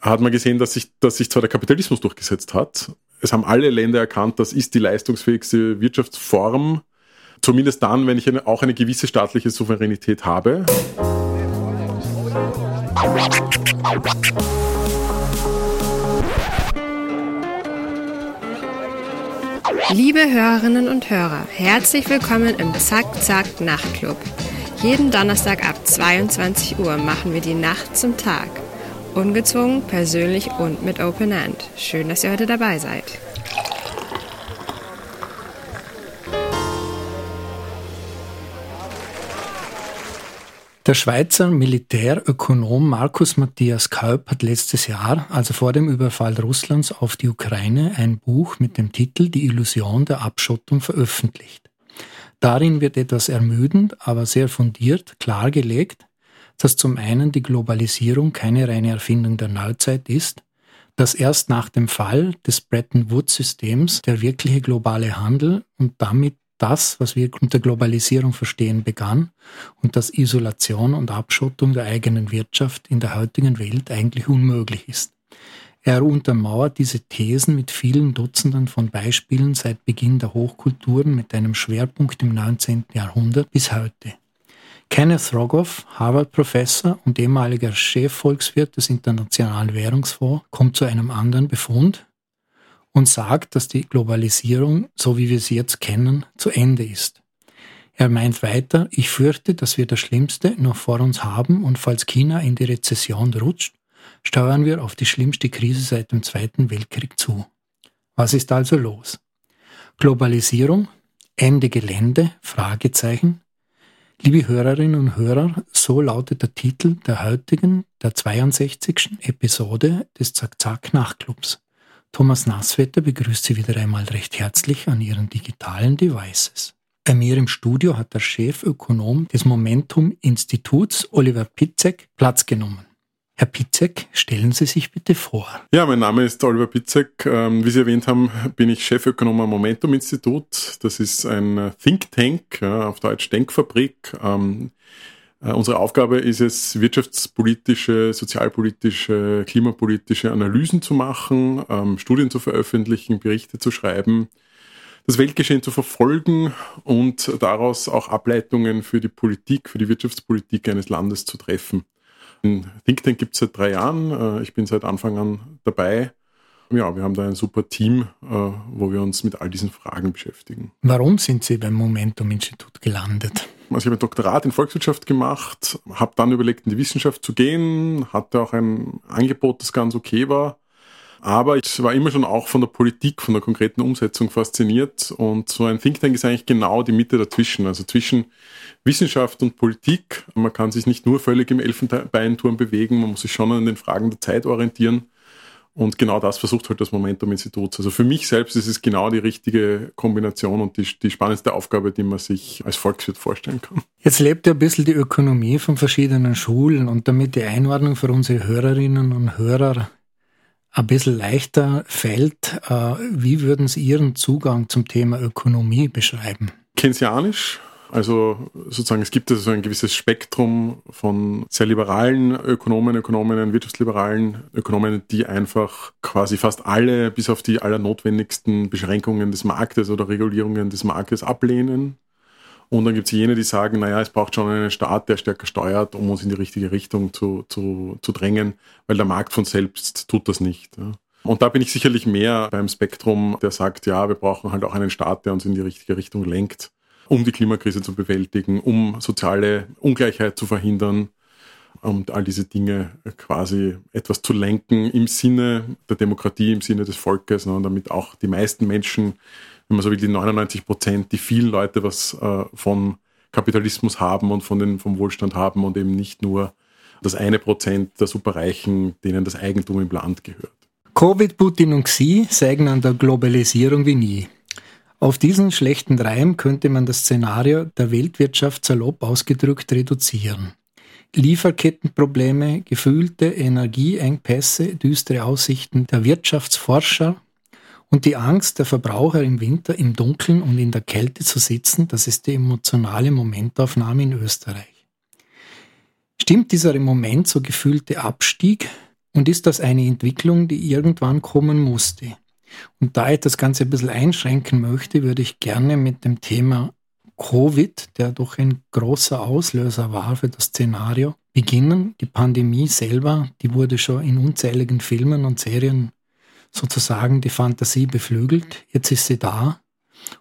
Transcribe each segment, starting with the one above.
hat man gesehen, dass sich, dass sich zwar der Kapitalismus durchgesetzt hat. Es haben alle Länder erkannt, das ist die leistungsfähigste Wirtschaftsform. Zumindest dann, wenn ich eine, auch eine gewisse staatliche Souveränität habe. Liebe Hörerinnen und Hörer, herzlich willkommen im Zack Zack Nachtclub. Jeden Donnerstag ab 22 Uhr machen wir die Nacht zum Tag. Ungezwungen, persönlich und mit Open End. Schön, dass ihr heute dabei seid. Der Schweizer Militärökonom Markus Matthias Kaup hat letztes Jahr, also vor dem Überfall Russlands auf die Ukraine, ein Buch mit dem Titel Die Illusion der Abschottung veröffentlicht. Darin wird etwas ermüdend, aber sehr fundiert klargelegt, dass zum einen die Globalisierung keine reine Erfindung der Neuzeit ist, dass erst nach dem Fall des Bretton Woods-Systems der wirkliche globale Handel und damit das, was wir unter Globalisierung verstehen, begann und dass Isolation und Abschottung der eigenen Wirtschaft in der heutigen Welt eigentlich unmöglich ist. Er untermauert diese Thesen mit vielen Dutzenden von Beispielen seit Beginn der Hochkulturen mit einem Schwerpunkt im 19. Jahrhundert bis heute. Kenneth Rogoff, Harvard-Professor und ehemaliger Chefvolkswirt des Internationalen Währungsfonds, kommt zu einem anderen Befund, und sagt, dass die Globalisierung, so wie wir sie jetzt kennen, zu Ende ist. Er meint weiter, ich fürchte, dass wir das Schlimmste noch vor uns haben und falls China in die Rezession rutscht, steuern wir auf die schlimmste Krise seit dem Zweiten Weltkrieg zu. Was ist also los? Globalisierung, Ende Gelände, Fragezeichen. Liebe Hörerinnen und Hörer, so lautet der Titel der heutigen, der 62. Episode des Zack-Zack-Nachtclubs. Thomas Nasswetter begrüßt Sie wieder einmal recht herzlich an Ihren digitalen Devices. Bei mir im Studio hat der Chefökonom des Momentum-Instituts, Oliver Pitzek, Platz genommen. Herr Pitzek, stellen Sie sich bitte vor. Ja, mein Name ist Oliver Pitzek. Ähm, wie Sie erwähnt haben, bin ich Chefökonom am Momentum-Institut. Das ist ein Think Tank, auf Deutsch Denkfabrik. Ähm, äh, unsere Aufgabe ist es, wirtschaftspolitische, sozialpolitische, klimapolitische Analysen zu machen, ähm, Studien zu veröffentlichen, Berichte zu schreiben, das Weltgeschehen zu verfolgen und daraus auch Ableitungen für die Politik, für die Wirtschaftspolitik eines Landes zu treffen. Ein Think Tank gibt es seit drei Jahren. Äh, ich bin seit Anfang an dabei. Ja, wir haben da ein super Team, äh, wo wir uns mit all diesen Fragen beschäftigen. Warum sind Sie beim Momentum-Institut gelandet? Also ich habe ein Doktorat in Volkswirtschaft gemacht, habe dann überlegt, in die Wissenschaft zu gehen, hatte auch ein Angebot, das ganz okay war. Aber ich war immer schon auch von der Politik, von der konkreten Umsetzung fasziniert. Und so ein Think Tank ist eigentlich genau die Mitte dazwischen, also zwischen Wissenschaft und Politik. Man kann sich nicht nur völlig im Elfenbeinturm bewegen, man muss sich schon an den Fragen der Zeit orientieren. Und genau das versucht halt das Momentum-Institut. Also für mich selbst ist es genau die richtige Kombination und die, die spannendste Aufgabe, die man sich als Volkswirt vorstellen kann. Jetzt lebt ja ein bisschen die Ökonomie von verschiedenen Schulen und damit die Einordnung für unsere Hörerinnen und Hörer ein bisschen leichter fällt, äh, wie würden Sie Ihren Zugang zum Thema Ökonomie beschreiben? Keynesianisch, also sozusagen, es gibt also ein gewisses Spektrum von sehr liberalen Ökonomen, Ökonominnen, wirtschaftsliberalen Ökonomen, die einfach quasi fast alle, bis auf die allernotwendigsten Beschränkungen des Marktes oder Regulierungen des Marktes ablehnen. Und dann gibt es jene, die sagen, naja, es braucht schon einen Staat, der stärker steuert, um uns in die richtige Richtung zu, zu, zu drängen, weil der Markt von selbst tut das nicht. Ja. Und da bin ich sicherlich mehr beim Spektrum, der sagt, ja, wir brauchen halt auch einen Staat, der uns in die richtige Richtung lenkt um die Klimakrise zu bewältigen, um soziale Ungleichheit zu verhindern und all diese Dinge quasi etwas zu lenken im Sinne der Demokratie, im Sinne des Volkes, ne, damit auch die meisten Menschen, wenn man so will, die 99 Prozent, die vielen Leute was äh, vom Kapitalismus haben und von den, vom Wohlstand haben und eben nicht nur das eine Prozent der Superreichen, denen das Eigentum im Land gehört. Covid, Putin und Xi sägen an der Globalisierung wie nie. Auf diesen schlechten Reim könnte man das Szenario der Weltwirtschaft salopp ausgedrückt reduzieren. Lieferkettenprobleme, gefühlte Energieengpässe, düstere Aussichten der Wirtschaftsforscher und die Angst der Verbraucher im Winter im Dunkeln und in der Kälte zu sitzen, das ist die emotionale Momentaufnahme in Österreich. Stimmt dieser im Moment so gefühlte Abstieg Und ist das eine Entwicklung, die irgendwann kommen musste? Und da ich das Ganze ein bisschen einschränken möchte, würde ich gerne mit dem Thema Covid, der doch ein großer Auslöser war für das Szenario, beginnen. Die Pandemie selber, die wurde schon in unzähligen Filmen und Serien sozusagen die Fantasie beflügelt. Jetzt ist sie da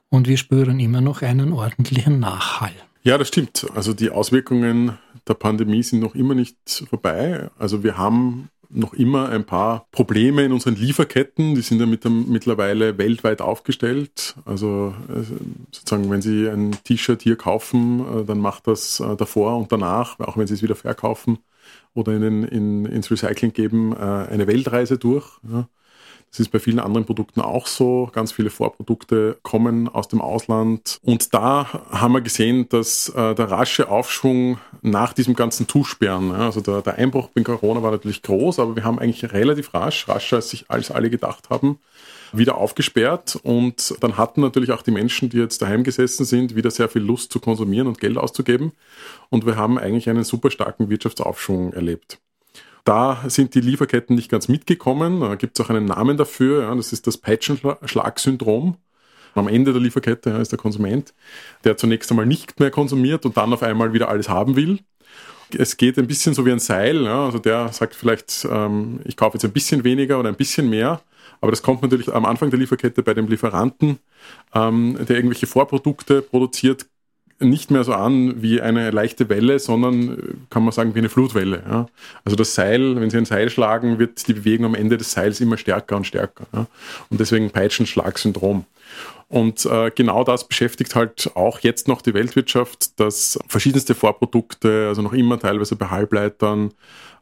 und wir spüren immer noch einen ordentlichen Nachhall. Ja, das stimmt. Also die Auswirkungen der Pandemie sind noch immer nicht vorbei. Also wir haben noch immer ein paar Probleme in unseren Lieferketten. Die sind ja mit dem, mittlerweile weltweit aufgestellt. Also äh, sozusagen, wenn Sie ein T-Shirt hier kaufen, äh, dann macht das äh, davor und danach, auch wenn Sie es wieder verkaufen oder in, in, ins Recycling geben, eine Weltreise durch. Das ist bei vielen anderen Produkten auch so. Ganz viele Vorprodukte kommen aus dem Ausland. Und da haben wir gesehen, dass äh, der rasche Aufschwung nach diesem ganzen Zusperren, ja, also der, der Einbruch bei Corona war natürlich groß, aber wir haben eigentlich relativ rasch, rascher als sich als alle gedacht haben, wieder aufgesperrt und dann hatten natürlich auch die Menschen, die jetzt daheim gesessen sind, wieder sehr viel Lust zu konsumieren und Geld auszugeben und wir haben eigentlich einen super starken Wirtschaftsaufschwung erlebt. Da sind die Lieferketten nicht ganz mitgekommen. Da gibt es auch einen Namen dafür. Ja, das ist das Peitschenschlag-Syndrom. Am Ende der Lieferkette ja, ist der Konsument, der zunächst einmal nicht mehr konsumiert und dann auf einmal wieder alles haben will. Es geht ein bisschen so wie ein Seil. Ja, also der sagt vielleicht, ähm, ich kaufe jetzt ein bisschen weniger oder ein bisschen mehr. Aber das kommt natürlich am Anfang der Lieferkette bei dem Lieferanten, ähm, der irgendwelche Vorprodukte produziert, nicht mehr so an wie eine leichte Welle, sondern äh, kann man sagen wie eine Flutwelle. Ja. Also das Seil, wenn Sie ein Seil schlagen, wird die Bewegung am Ende des Seils immer stärker und stärker. Ja. Und deswegen Peitschenschlagsyndrom. Und äh, genau das beschäftigt halt auch jetzt noch die Weltwirtschaft, dass verschiedenste Vorprodukte, also noch immer teilweise bei Halbleitern,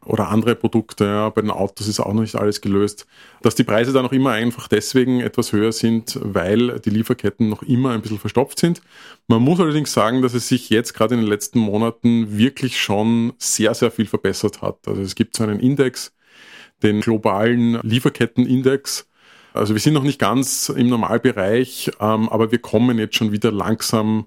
oder andere Produkte. Ja, bei den Autos ist auch noch nicht alles gelöst. Dass die Preise da noch immer einfach deswegen etwas höher sind, weil die Lieferketten noch immer ein bisschen verstopft sind. Man muss allerdings sagen, dass es sich jetzt gerade in den letzten Monaten wirklich schon sehr, sehr viel verbessert hat. Also es gibt so einen Index, den globalen Lieferkettenindex. Also wir sind noch nicht ganz im Normalbereich, ähm, aber wir kommen jetzt schon wieder langsam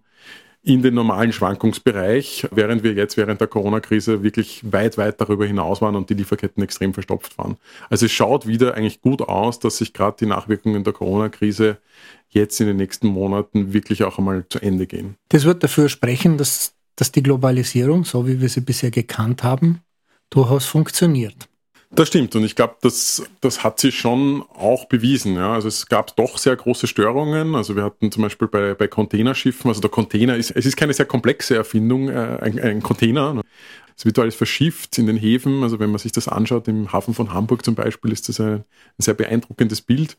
in den normalen Schwankungsbereich, während wir jetzt während der Corona-Krise wirklich weit, weit darüber hinaus waren und die Lieferketten extrem verstopft waren. Also es schaut wieder eigentlich gut aus, dass sich gerade die Nachwirkungen der Corona-Krise jetzt in den nächsten Monaten wirklich auch einmal zu Ende gehen. Das wird dafür sprechen, dass, dass die Globalisierung, so wie wir sie bisher gekannt haben, durchaus funktioniert. Das stimmt und ich glaube, das, das hat sich schon auch bewiesen. Ja. Also es gab doch sehr große Störungen. Also wir hatten zum Beispiel bei, bei Containerschiffen, also der Container ist, es ist keine sehr komplexe Erfindung, äh, ein, ein Container. Es wird alles verschifft in den Häfen. Also wenn man sich das anschaut, im Hafen von Hamburg zum Beispiel, ist das ein, ein sehr beeindruckendes Bild,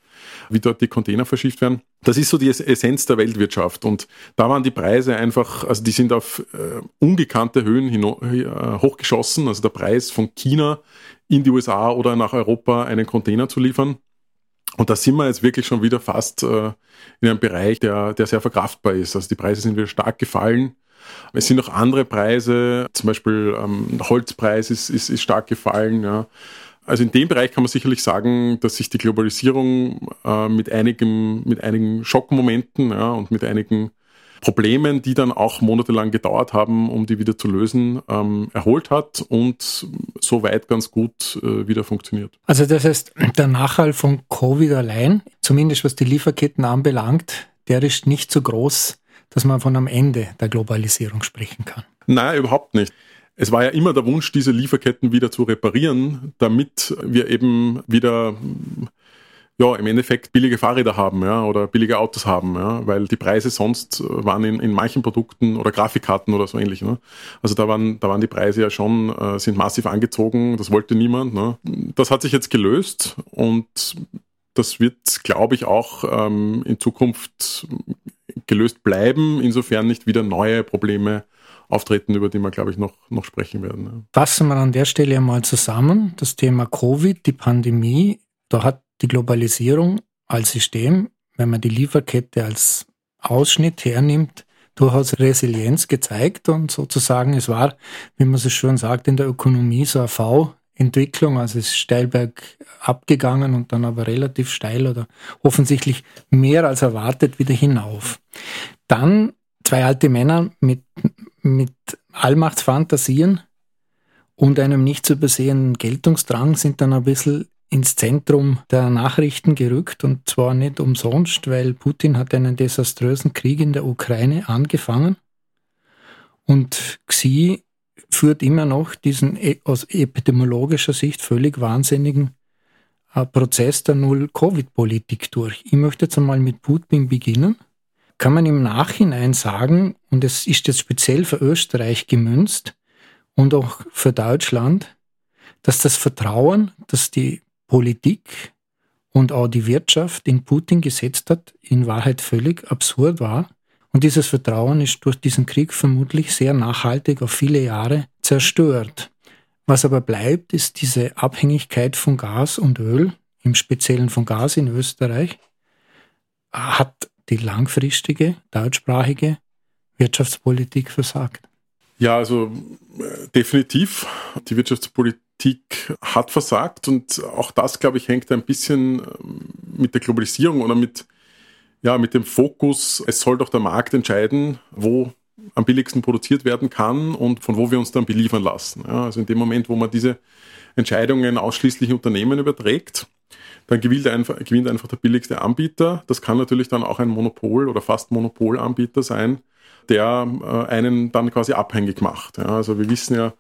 wie dort die Container verschifft werden. Das ist so die Essenz der Weltwirtschaft. Und da waren die Preise einfach, also die sind auf äh, ungekannte Höhen äh, hochgeschossen. Also der Preis von China in die USA oder nach Europa einen Container zu liefern. Und da sind wir jetzt wirklich schon wieder fast äh, in einem Bereich, der, der sehr verkraftbar ist. Also die Preise sind wieder stark gefallen. Es sind auch andere Preise, zum Beispiel ähm, Holzpreis ist, ist, ist stark gefallen. Ja. Also in dem Bereich kann man sicherlich sagen, dass sich die Globalisierung äh, mit, einigen, mit einigen Schockmomenten ja, und mit einigen Problemen, die dann auch monatelang gedauert haben, um die wieder zu lösen, ähm, erholt hat und soweit ganz gut äh, wieder funktioniert. Also das heißt, der Nachhall von Covid allein, zumindest was die Lieferketten anbelangt, der ist nicht so groß, dass man von einem Ende der Globalisierung sprechen kann. Nein, überhaupt nicht. Es war ja immer der Wunsch, diese Lieferketten wieder zu reparieren, damit wir eben wieder ja, im Endeffekt billige Fahrräder haben, ja, oder billige Autos haben, ja, weil die Preise sonst waren in, in manchen Produkten oder Grafikkarten oder so ähnlich, ne. Also da waren, da waren die Preise ja schon, äh, sind massiv angezogen, das wollte niemand, ne. Das hat sich jetzt gelöst und das wird, glaube ich, auch ähm, in Zukunft gelöst bleiben, insofern nicht wieder neue Probleme auftreten, über die wir, glaube ich, noch, noch sprechen werden. Ja. Fassen wir an der Stelle einmal zusammen. Das Thema Covid, die Pandemie, da hat die Globalisierung als System, wenn man die Lieferkette als Ausschnitt hernimmt, durchaus Resilienz gezeigt und sozusagen es war, wie man es schon sagt, in der Ökonomie so eine V-Entwicklung, also es ist steil bergab gegangen und dann aber relativ steil oder offensichtlich mehr als erwartet wieder hinauf. Dann zwei alte Männer mit, mit Allmachtsfantasien und einem nicht zu übersehenden Geltungsdrang sind dann ein bisschen ins Zentrum der Nachrichten gerückt und zwar nicht umsonst, weil Putin hat einen desaströsen Krieg in der Ukraine angefangen und Xi führt immer noch diesen e, aus epidemiologischer Sicht völlig wahnsinnigen äh, Prozess der Null-Covid-Politik durch. Ich möchte jetzt einmal mit Putin beginnen. Kann man im Nachhinein sagen, und es ist jetzt speziell für Österreich gemünzt und auch für Deutschland, dass das Vertrauen, das die Politik und auch die Wirtschaft in Putin gesetzt hat, in Wahrheit völlig absurd war. Und dieses Vertrauen ist durch diesen Krieg vermutlich sehr nachhaltig auf viele Jahre zerstört. Was aber bleibt, ist diese Abhängigkeit von Gas und Öl, im Speziellen von Gas in Österreich, hat die langfristige deutschsprachige Wirtschaftspolitik versagt. Ja, also äh, definitiv. Die Wirtschaftspolitik Politik hat versagt und auch das, glaube ich, hängt ein bisschen ähm, mit der Globalisierung oder mit, ja, mit dem Fokus, es soll doch der Markt entscheiden, wo am billigsten produziert werden kann und von wo wir uns dann beliefern lassen. Ja, also in dem Moment, wo man diese Entscheidungen ausschließlich Unternehmen überträgt, dann gewinnt einfach, gewinnt einfach der billigste Anbieter. Das kann natürlich dann auch ein Monopol oder fast Monopolanbieter sein, der äh, einen dann quasi abhängig macht. Ja, also wir wissen ja,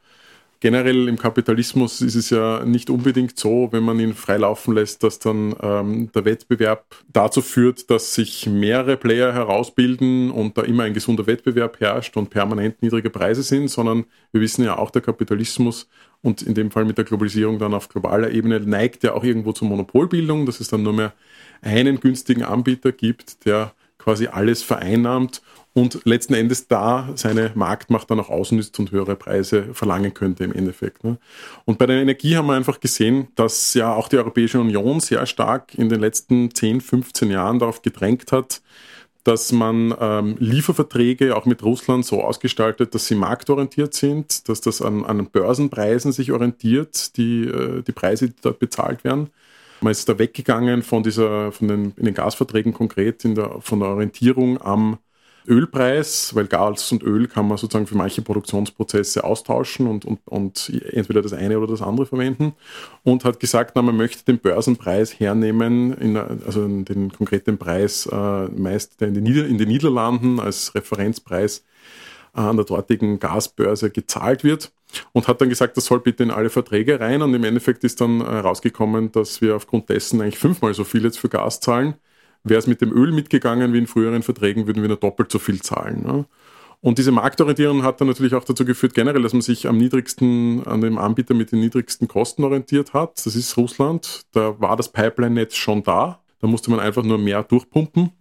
generell im Kapitalismus ist es ja nicht unbedingt so, wenn man ihn freilaufen lässt, dass dann ähm, der Wettbewerb dazu führt, dass sich mehrere Player herausbilden und da immer ein gesunder Wettbewerb herrscht und permanent niedrige Preise sind, sondern wir wissen ja auch, der Kapitalismus und in dem Fall mit der Globalisierung dann auf globaler Ebene neigt ja auch irgendwo zur Monopolbildung, dass es dann nur mehr einen günstigen Anbieter gibt, der quasi alles vereinnahmt und letzten Endes da seine Marktmacht dann auch ausnützt und höhere Preise verlangen könnte im Endeffekt. Ne? Und bei der Energie haben wir einfach gesehen, dass ja auch die Europäische Union sehr stark in den letzten 10, 15 Jahren darauf gedrängt hat, dass man ähm, Lieferverträge auch mit Russland so ausgestaltet, dass sie marktorientiert sind, dass das an, an Börsenpreisen sich orientiert, die, äh, die Preise, die dort bezahlt werden. Man ist da weggegangen von dieser, von den, in den Gasverträgen konkret, in der, von der Orientierung am Ölpreis, weil Gas und Öl kann man sozusagen für manche Produktionsprozesse austauschen und, und, und entweder das eine oder das andere verwenden. Und hat gesagt, na, man möchte den Börsenpreis hernehmen, in, also den konkreten Preis äh, meist in den, Nieder in den Niederlanden als Referenzpreis äh, an der dortigen Gasbörse gezahlt wird. Und hat dann gesagt, das soll bitte in alle Verträge rein. Und im Endeffekt ist dann herausgekommen, äh, dass wir aufgrund dessen eigentlich fünfmal so viel jetzt für Gas zahlen Wäre es mit dem Öl mitgegangen wie in früheren Verträgen, würden wir nur doppelt so viel zahlen. Ne? Und diese Marktorientierung hat dann natürlich auch dazu geführt, generell, dass man sich am niedrigsten, an dem Anbieter mit den niedrigsten Kosten orientiert hat. Das ist Russland. Da war das Pipeline-Netz schon da. Da musste man einfach nur mehr durchpumpen.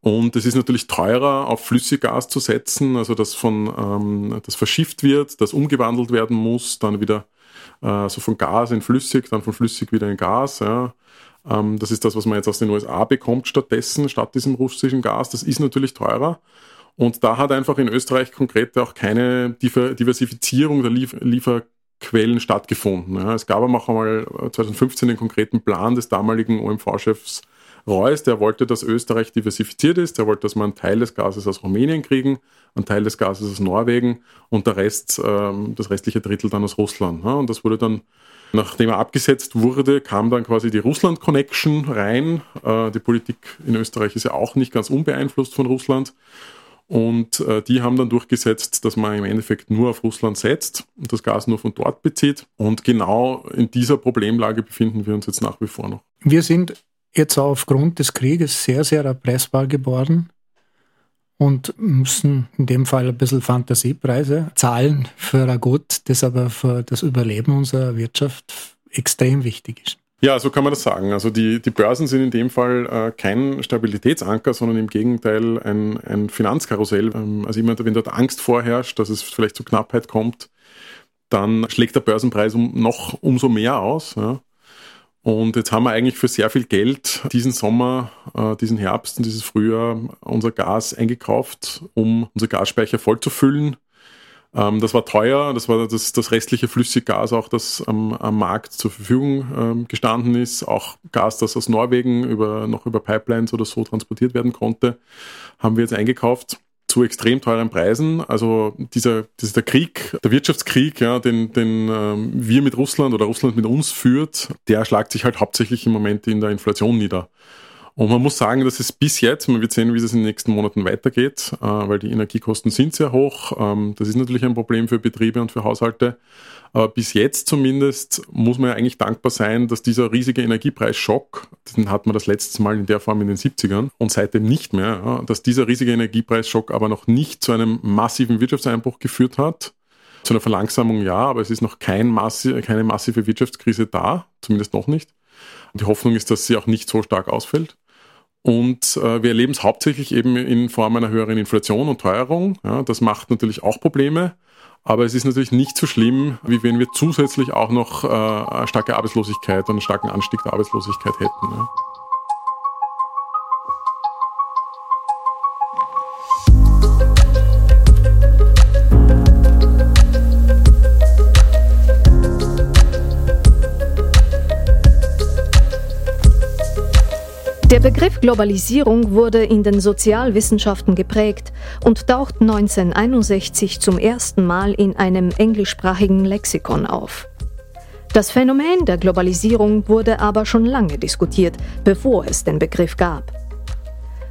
Und es ist natürlich teurer, auf Flüssiggas zu setzen, also das von ähm, das verschifft wird, das umgewandelt werden muss, dann wieder äh, so von Gas in Flüssig, dann von Flüssig wieder in Gas. Ja. Ähm, das ist das, was man jetzt aus den USA bekommt stattdessen, statt diesem russischen Gas. Das ist natürlich teurer. Und da hat einfach in Österreich konkret auch keine Diversifizierung der Lieferquellen stattgefunden. es gab aber auch einmal 2015 den konkreten Plan des damaligen OMV-Chefs Reus, der wollte, dass Österreich diversifiziert ist, der wollte, dass wir einen Teil des Gases aus Rumänien kriegen, einen Teil des Gases aus Norwegen und der Rest, ähm, das restliche Drittel dann aus Russland. Und das wurde dann Nachdem er abgesetzt wurde, kam dann quasi die Russland-Connection rein. Äh, die Politik in Österreich ist ja auch nicht ganz unbeeinflusst von Russland. Und äh, die haben dann durchgesetzt, dass man im Endeffekt nur auf Russland setzt und das Gas nur von dort bezieht. Und genau in dieser Problemlage befinden wir uns jetzt nach wie vor noch. Wir sind jetzt aufgrund des Krieges sehr, sehr erpressbar geworden und müssen in dem Fall ein bisschen Fantasiepreise zahlen für ein Gut, das aber für das Überleben unserer Wirtschaft extrem wichtig ist. Ja, so kann man das sagen. Also die, die Börsen sind in dem Fall äh, kein Stabilitätsanker, sondern im Gegenteil ein, ein Finanzkarussell. Ähm, also immer, wenn dort Angst vorherrscht, dass es vielleicht zu Knappheit kommt, dann schlägt der Börsenpreis um, noch umso mehr aus. Ja. Und jetzt haben wir eigentlich für sehr viel Geld diesen Sommer, äh, diesen Herbst und dieses Frühjahr unser Gas eingekauft, um unser Gasspeicher vollzufüllen. Ähm, das war teuer, das war das, das restliche Flüssiggas auch, das am, am Markt zur Verfügung ähm, gestanden ist. Auch Gas, das aus Norwegen über, noch über Pipelines oder so transportiert werden konnte, haben wir jetzt eingekauft. Zu extrem teuren Preisen. Also dieser, dieser Krieg, der Wirtschaftskrieg, ja, den, den ähm, wir mit Russland oder Russland mit uns führt, der schlagt sich halt hauptsächlich im Moment in der Inflation nieder. Und man muss sagen, dass es bis jetzt, man wird sehen, wie es in den nächsten Monaten weitergeht, äh, weil die Energiekosten sind sehr hoch. Ähm, das ist natürlich ein Problem für Betriebe und für Haushalte. Aber bis jetzt zumindest muss man ja eigentlich dankbar sein, dass dieser riesige Energiepreisschock, den hat man das letzte Mal in der Form in den 70ern und seitdem nicht mehr, dass dieser riesige Energiepreisschock aber noch nicht zu einem massiven Wirtschaftseinbruch geführt hat. Zu einer Verlangsamung ja, aber es ist noch kein massi keine massive Wirtschaftskrise da, zumindest noch nicht. Die Hoffnung ist, dass sie auch nicht so stark ausfällt. Und äh, wir erleben es hauptsächlich eben in Form einer höheren Inflation und Teuerung. Ja, das macht natürlich auch Probleme. Aber es ist natürlich nicht so schlimm, wie wenn wir zusätzlich auch noch äh, starke Arbeitslosigkeit und einen starken Anstieg der Arbeitslosigkeit hätten. Ja. Der Begriff Globalisierung wurde in den Sozialwissenschaften geprägt und taucht 1961 zum ersten Mal in einem englischsprachigen Lexikon auf. Das Phänomen der Globalisierung wurde aber schon lange diskutiert, bevor es den Begriff gab.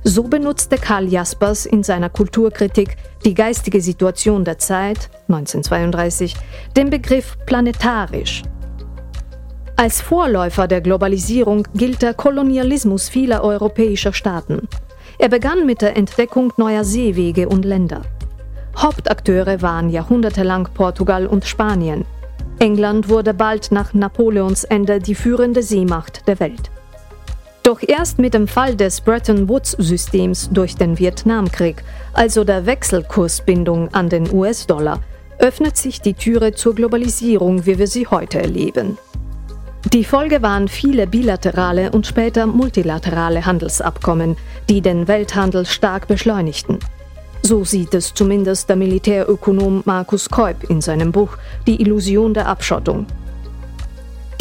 So benutzte Karl Jaspers in seiner Kulturkritik Die geistige Situation der Zeit 1932 den Begriff planetarisch als Vorläufer der Globalisierung gilt der Kolonialismus vieler europäischer Staaten. Er begann mit der Entdeckung neuer Seewege und Länder. Hauptakteure waren jahrhundertelang Portugal und Spanien. England wurde bald nach Napoleons Ende die führende Seemacht der Welt. Doch erst mit dem Fall des Bretton Woods-Systems durch den Vietnamkrieg, also der Wechselkursbindung an den US-Dollar, öffnet sich die Türe zur Globalisierung, wie wir sie heute erleben. Die Folge waren viele bilaterale und später multilaterale Handelsabkommen, die den Welthandel stark beschleunigten. So sieht es zumindest der Militärökonom Markus Keup in seinem Buch Die Illusion der Abschottung.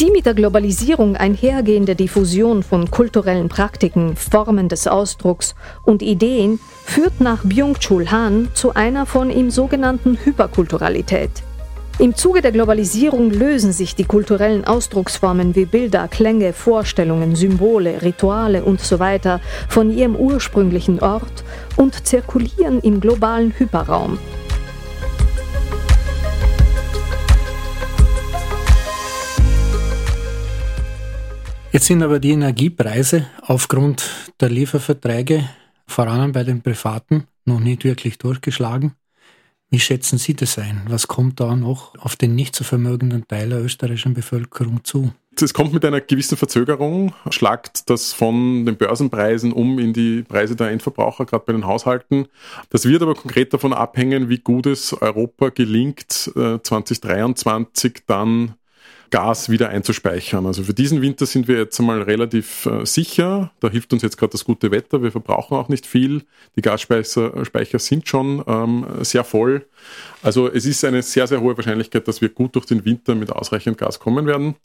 Die mit der Globalisierung einhergehende Diffusion von kulturellen Praktiken, Formen des Ausdrucks und Ideen führt nach Byung-Chul Han zu einer von ihm sogenannten Hyperkulturalität. Im Zuge der Globalisierung lösen sich die kulturellen Ausdrucksformen wie Bilder, Klänge, Vorstellungen, Symbole, Rituale usw. So von ihrem ursprünglichen Ort und zirkulieren im globalen Hyperraum. Jetzt sind aber die Energiepreise aufgrund der Lieferverträge, vor allem bei den Privaten, noch nicht wirklich durchgeschlagen. Wie schätzen Sie das ein? Was kommt da noch auf den nicht so vermögenden Teil der österreichischen Bevölkerung zu? Es kommt mit einer gewissen Verzögerung, schlagt das von den Börsenpreisen um in die Preise der Endverbraucher, gerade bei den Haushalten. Das wird aber konkret davon abhängen, wie gut es Europa gelingt, 2023 äh, dann Gas wieder einzuspeichern. Also für diesen Winter sind wir jetzt einmal relativ äh, sicher. Da hilft uns jetzt gerade das gute Wetter. Wir verbrauchen auch nicht viel. Die Gasspeicher Speicher sind schon ähm, sehr voll. Also es ist eine sehr, sehr hohe Wahrscheinlichkeit, dass wir gut durch den Winter mit ausreichend Gas kommen werden.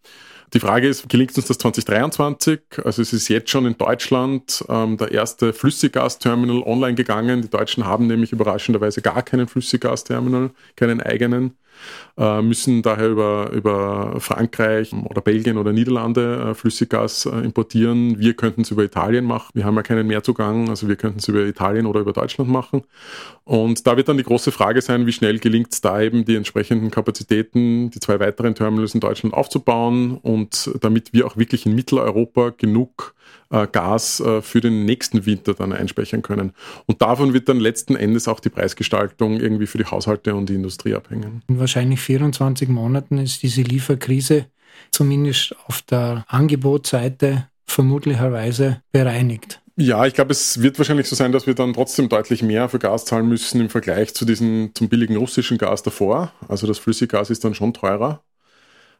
Die Frage ist, gelingt uns das 2023? Also es ist jetzt schon in Deutschland ähm, der erste Flüssiggasterminal online gegangen. Die Deutschen haben nämlich überraschenderweise gar keinen Flüssiggasterminal, keinen eigenen äh, müssen daher über, über Frankreich oder Belgien oder Niederlande äh, Flüssiggas äh, importieren. Wir könnten es über Italien machen. Wir haben ja keinen Mehrzugang, also wir könnten es über Italien oder über Deutschland machen. Und da wird dann die große Frage sein, wie schnell gelingt es da eben die entsprechenden Kapazitäten, die zwei weiteren Terminals in Deutschland aufzubauen und damit wir auch wirklich in Mitteleuropa genug äh, Gas äh, für den nächsten Winter dann einspeichern können. Und davon wird dann letzten Endes auch die Preisgestaltung irgendwie für die Haushalte und die Industrie abhängen. In wahrscheinlich 24 Monaten ist diese Lieferkrise zumindest auf der Angebotsseite vermutlicherweise bereinigt. Ja, ich glaube, es wird wahrscheinlich so sein, dass wir dann trotzdem deutlich mehr für Gas zahlen müssen im Vergleich zu diesem zum billigen russischen Gas davor. Also das Flüssiggas ist dann schon teurer.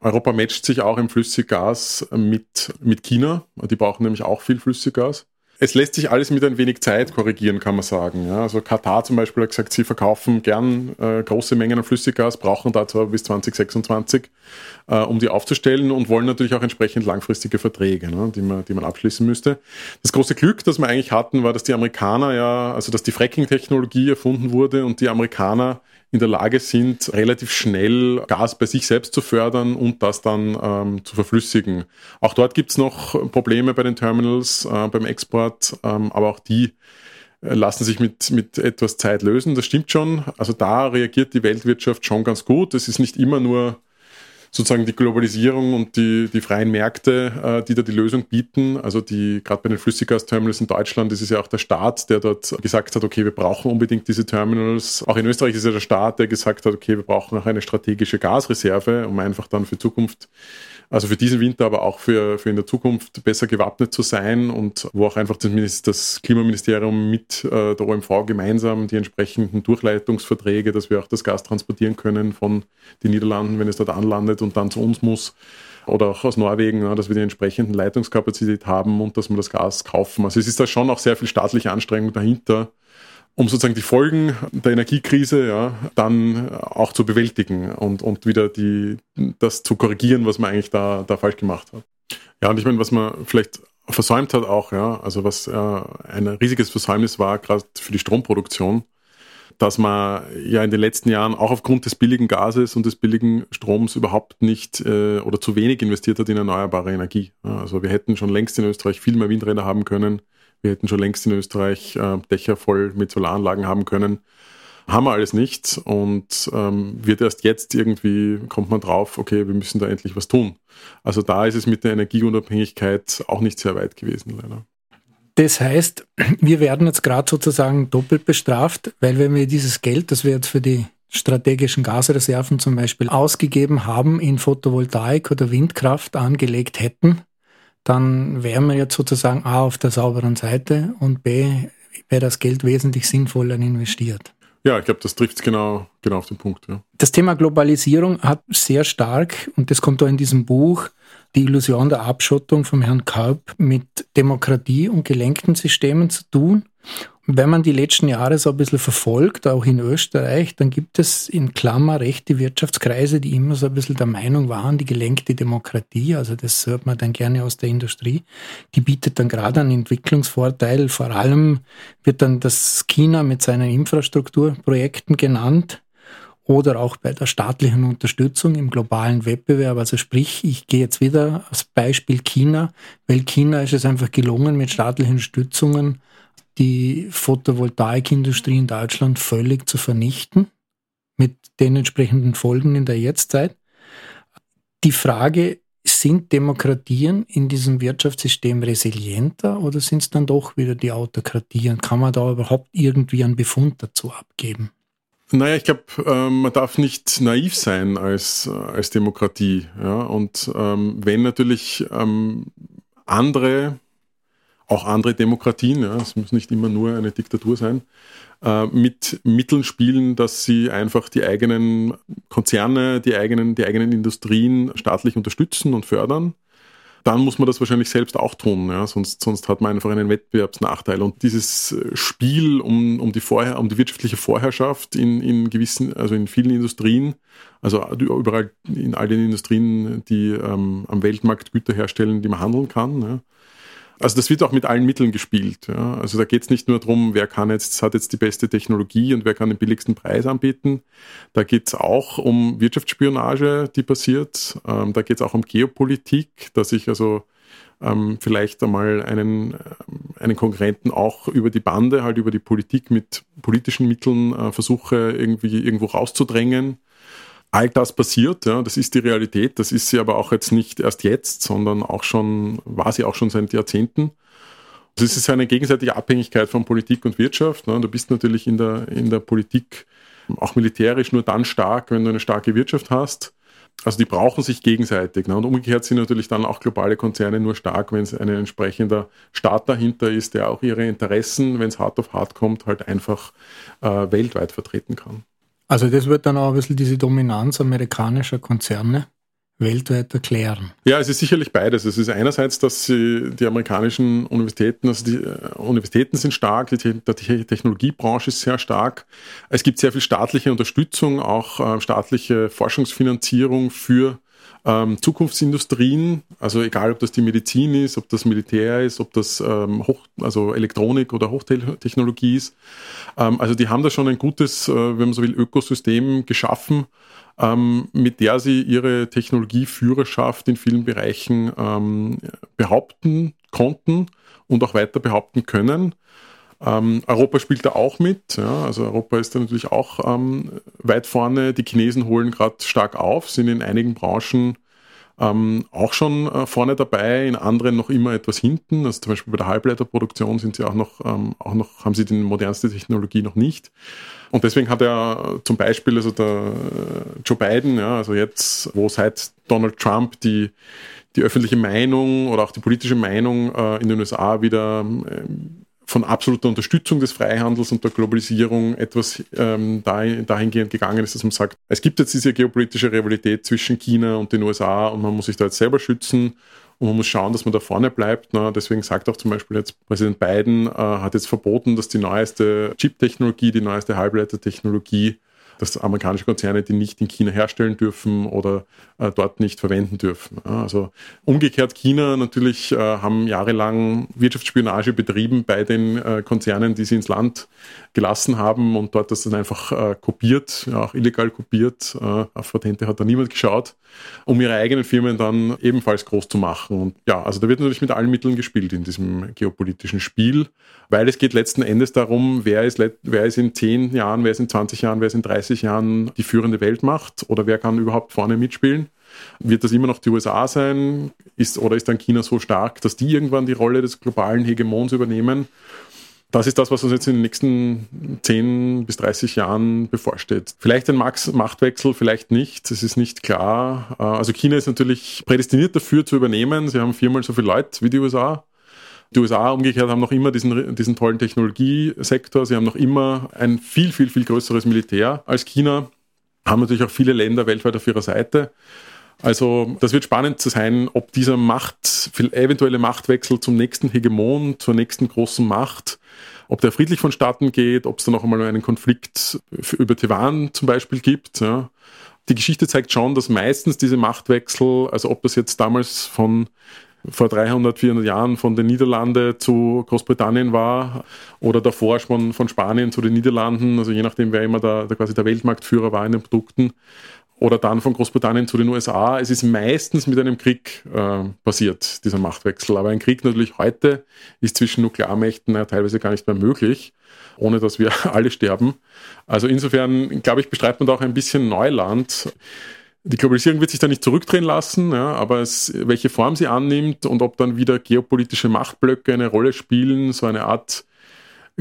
Europa matcht sich auch im Flüssiggas mit, mit China. Die brauchen nämlich auch viel Flüssiggas. es lässt sich alles mit ein wenig Zeit korrigieren, kann man sagen. Ja, also Katar zum Beispiel hat gesagt, sie verkaufen gern äh, große Mengen an Flüssiggas, brauchen da zwar bis 2026, äh, um die aufzustellen und wollen natürlich auch entsprechend langfristige Verträge, ne, die, man, die man abschließen müsste. Das große Glück, das wir eigentlich hatten, war, dass die Amerikaner ja, also dass die Fracking-Technologie erfunden wurde und die Amerikaner in der Lage sind, relativ schnell Gas bei sich selbst zu fördern und das dann ähm, zu verflüssigen. Auch dort gibt's noch Probleme bei den Terminals, äh, beim Export, ähm, aber auch die äh, lassen sich mit, mit etwas Zeit lösen. Das stimmt schon. Also da reagiert die Weltwirtschaft schon ganz gut. Es ist nicht immer nur sozusagen die Globalisierung und die, die freien Märkte, äh, die da die Lösung bieten. Also die, gerade bei den Flüssiggasterminals in Deutschland ist es ja auch der Staat, der dort gesagt hat, okay, wir brauchen unbedingt diese Terminals. Auch in Österreich ist ja der Staat, der gesagt hat, okay, wir brauchen auch eine strategische Gasreserve, um einfach dann für Zukunft also für diesen Winter, aber auch für, für in der Zukunft besser gewappnet zu sein und wo auch einfach zumindest das Klimaministerium mit äh, der OMV gemeinsam die entsprechenden Durchleitungsverträge, dass wir auch das Gas transportieren können von den Niederlanden, wenn es dort anlandet und dann zu uns muss oder auch aus Norwegen, dass wir die entsprechenden Leitungskapazität haben und dass wir das Gas kaufen. Also es ist da schon auch sehr viel staatliche Anstrengung dahinter, um sozusagen die Folgen der Energiekrise ja, dann auch zu bewältigen und, und wieder die, das zu korrigieren, was man eigentlich da, da falsch gemacht hat. Ja, und ich meine, was man vielleicht versäumt hat auch, ja, also was äh, ein riesiges Versäumnis war, gerade für die Stromproduktion, dass man ja in den letzten Jahren auch aufgrund des billigen Gases und des billigen Stroms überhaupt nicht äh, oder zu wenig investiert hat in erneuerbare Energie. Also wir hätten schon längst in Österreich viel mehr Windräder haben können, wir hätten schon längst in Österreich äh, Dächer voll mit Solaranlagen haben können. Haben wir alles nicht und ähm, wird erst jetzt irgendwie, kommt man drauf, okay, wir müssen da endlich was tun. Also da ist es mit der Energieunabhängigkeit auch nicht sehr weit gewesen, leider. Das heißt, wir werden jetzt gerade sozusagen doppelt bestraft, weil wenn wir dieses Geld, das wir jetzt für die strategischen Gasreserven zum Beispiel ausgegeben haben, in Photovoltaik oder Windkraft angelegt hätten, dann wären wir jetzt sozusagen A auf der sauberen Seite und B wäre das Geld wesentlich sinnvoller investiert. Ja, ich glaube, das trifft genau, genau auf den Punkt. Ja. Das Thema Globalisierung hat sehr stark, und das kommt auch in diesem Buch, die Illusion der Abschottung vom Herrn Kaup mit Demokratie und gelenkten Systemen zu tun. Wenn man die letzten Jahre so ein bisschen verfolgt, auch in Österreich, dann gibt es in Klammer rechte Wirtschaftskreise, die immer so ein bisschen der Meinung waren, die gelenkte Demokratie, also das hört man dann gerne aus der Industrie, die bietet dann gerade einen Entwicklungsvorteil. Vor allem wird dann das China mit seinen Infrastrukturprojekten genannt oder auch bei der staatlichen Unterstützung im globalen Wettbewerb. Also sprich, ich gehe jetzt wieder als Beispiel China, weil China ist es einfach gelungen, mit staatlichen Stützungen die Photovoltaikindustrie in Deutschland völlig zu vernichten, mit den entsprechenden Folgen in der Jetztzeit. Die Frage, sind Demokratien in diesem Wirtschaftssystem resilienter oder sind es dann doch wieder die Autokratien? Kann man da überhaupt irgendwie einen Befund dazu abgeben? Naja, ich glaube, ähm, man darf nicht naiv sein als, als Demokratie. Ja? Und ähm, wenn natürlich ähm, andere auch andere Demokratien, ja, es muss nicht immer nur eine Diktatur sein, äh, mit Mitteln spielen, dass sie einfach die eigenen Konzerne, die eigenen, die eigenen Industrien staatlich unterstützen und fördern. Dann muss man das wahrscheinlich selbst auch tun, ja, sonst, sonst hat man einfach einen Wettbewerbsnachteil. Und dieses Spiel um, um, die, Vorher um die wirtschaftliche Vorherrschaft in, in gewissen, also in vielen Industrien, also überall in all den Industrien, die ähm, am Weltmarkt Güter herstellen, die man handeln kann, ja, also das wird auch mit allen Mitteln gespielt. Ja. Also da geht es nicht nur darum, wer kann jetzt, hat jetzt die beste Technologie und wer kann den billigsten Preis anbieten. Da geht es auch um Wirtschaftsspionage, die passiert. Ähm, da geht es auch um Geopolitik, dass ich also ähm, vielleicht einmal einen, ähm, einen Konkurrenten auch über die Bande, halt über die Politik mit politischen Mitteln äh, versuche, irgendwie irgendwo rauszudrängen all das passiert, ja, das ist die Realität, das ist sie aber auch jetzt nicht erst jetzt, sondern auch schon, war sie auch schon seit Jahrzehnten. Also es ist eine gegenseitige Abhängigkeit von Politik und Wirtschaft. Ne? Du bist natürlich in der, in der Politik auch militärisch nur dann stark, wenn du eine starke Wirtschaft hast. Also die brauchen sich gegenseitig. Ne? Und umgekehrt sind natürlich dann auch globale Konzerne nur stark, wenn es ein entsprechender Staat dahinter ist, der auch ihre Interessen, wenn es hart auf hart kommt, halt einfach äh, weltweit vertreten kann. Also das wird dann auch ein bisschen diese Dominanz amerikanischer Konzerne weltweit erklären? Ja, es ist sicherlich beides. Es ist einerseits, dass die amerikanischen Universitäten, also die äh, Universitäten sind stark, die, Technologiebranche ist sehr stark. Es gibt sehr viel staatliche Unterstützung, auch äh, staatliche Forschungsfinanzierung für ähm, Zukunftsindustrien, also egal ob das die Medizin ist, ob das Militär ist, ob das ähm, Hoch, also Elektronik oder Hochtechnologie ist. Ähm, also die haben da schon ein gutes, äh, wenn man so will, Ökosystem geschaffen, ähm, mit der sie ihre Technologieführerschaft in vielen Bereichen ähm, behaupten konnten und auch weiter behaupten können. Ähm, Europa spielt da auch mit. Ja, also Europa ist da natürlich auch ähm, weit vorne. Die Chinesen holen gerade stark auf, sind in einigen Branchen ähm, auch schon äh, vorne dabei, in anderen noch immer etwas hinten. Also zum Beispiel bei der Halbleiterproduktion sind sie auch noch, ähm, auch noch, haben sie die modernste Technologie noch nicht. Und deswegen hat er zum Beispiel, also der Joe Biden, ja, also jetzt, wo seit Donald Trump die, die öffentliche Meinung oder auch die politische Meinung äh, in den USA wieder ähm, von absoluter Unterstützung des Freihandels und der Globalisierung etwas ähm, dahin, dahingehend gegangen ist, dass man sagt, es gibt jetzt diese geopolitische Rivalität zwischen China und den USA und man muss sich da jetzt selber schützen und man muss schauen, dass man da vorne bleibt. Ne? Deswegen sagt auch zum Beispiel jetzt Präsident Biden, äh, hat jetzt verboten, dass die neueste Chip-Technologie, die neueste Halbleitertechnologie dass amerikanische Konzerne die nicht in China herstellen dürfen oder äh, dort nicht verwenden dürfen. Ja, also umgekehrt China natürlich äh, haben jahrelang Wirtschaftsspionage betrieben bei den äh, Konzernen, die sie ins Land gelassen haben und dort das dann einfach äh, kopiert, ja, auch illegal kopiert. Äh, auf Patente hat da niemand geschaut, um ihre eigenen Firmen dann ebenfalls groß zu machen. Und ja, also da wird natürlich mit allen Mitteln gespielt in diesem geopolitischen Spiel, weil es geht letzten Endes darum, wer ist, wer ist in 10 Jahren, wer ist in 20 Jahren, wer ist in 30 30 Jahren die führende Weltmacht oder wer kann überhaupt vorne mitspielen? Wird das immer noch die USA sein? Ist, oder ist dann China so stark, dass die irgendwann die Rolle des globalen Hegemons übernehmen? Das ist das, was uns jetzt in den nächsten 10 bis 30 Jahren bevorsteht. Vielleicht ein Machtwechsel, vielleicht nicht. Es ist nicht klar. Äh, also China ist natürlich prädestiniert dafür zu übernehmen. Sie haben viermal so viele Leute wie die USA. Die USA umgekehrt haben noch immer diesen, diesen tollen Technologiesektor. Sie haben noch immer ein viel, viel, viel größeres Militär als China. Haben natürlich auch viele Länder weltweit auf ihrer Seite. Also das wird spannend zu sein, ob dieser Macht, eventuelle Machtwechsel zum nächsten Hegemon, zur nächsten großen Macht, ob der friedlich vonstatten geht, ob es da noch einmal einen Konflikt über Taiwan zum Beispiel gibt. Ja. Die Geschichte zeigt schon, dass meistens diese Machtwechsel, also ob das jetzt damals von vor 300, 400 Jahren von den Niederlanden zu Großbritannien war oder davor schon von Spanien zu den Niederlanden, also je nachdem, wer immer da, da quasi der Weltmarktführer war in den Produkten, oder dann von Großbritannien zu den USA. Es ist meistens mit einem Krieg äh, passiert, dieser Machtwechsel. Aber ein Krieg natürlich heute ist zwischen Nuklearmächten ja, teilweise gar nicht mehr möglich, ohne dass wir alle sterben. Also insofern, glaube ich, bestreitet man da auch ein bisschen Neuland. Die Globalisierung wird sich da nicht zurückdrehen lassen, ja, aber es, welche Form sie annimmt und ob dann wieder geopolitische Machtblöcke eine Rolle spielen, so eine Art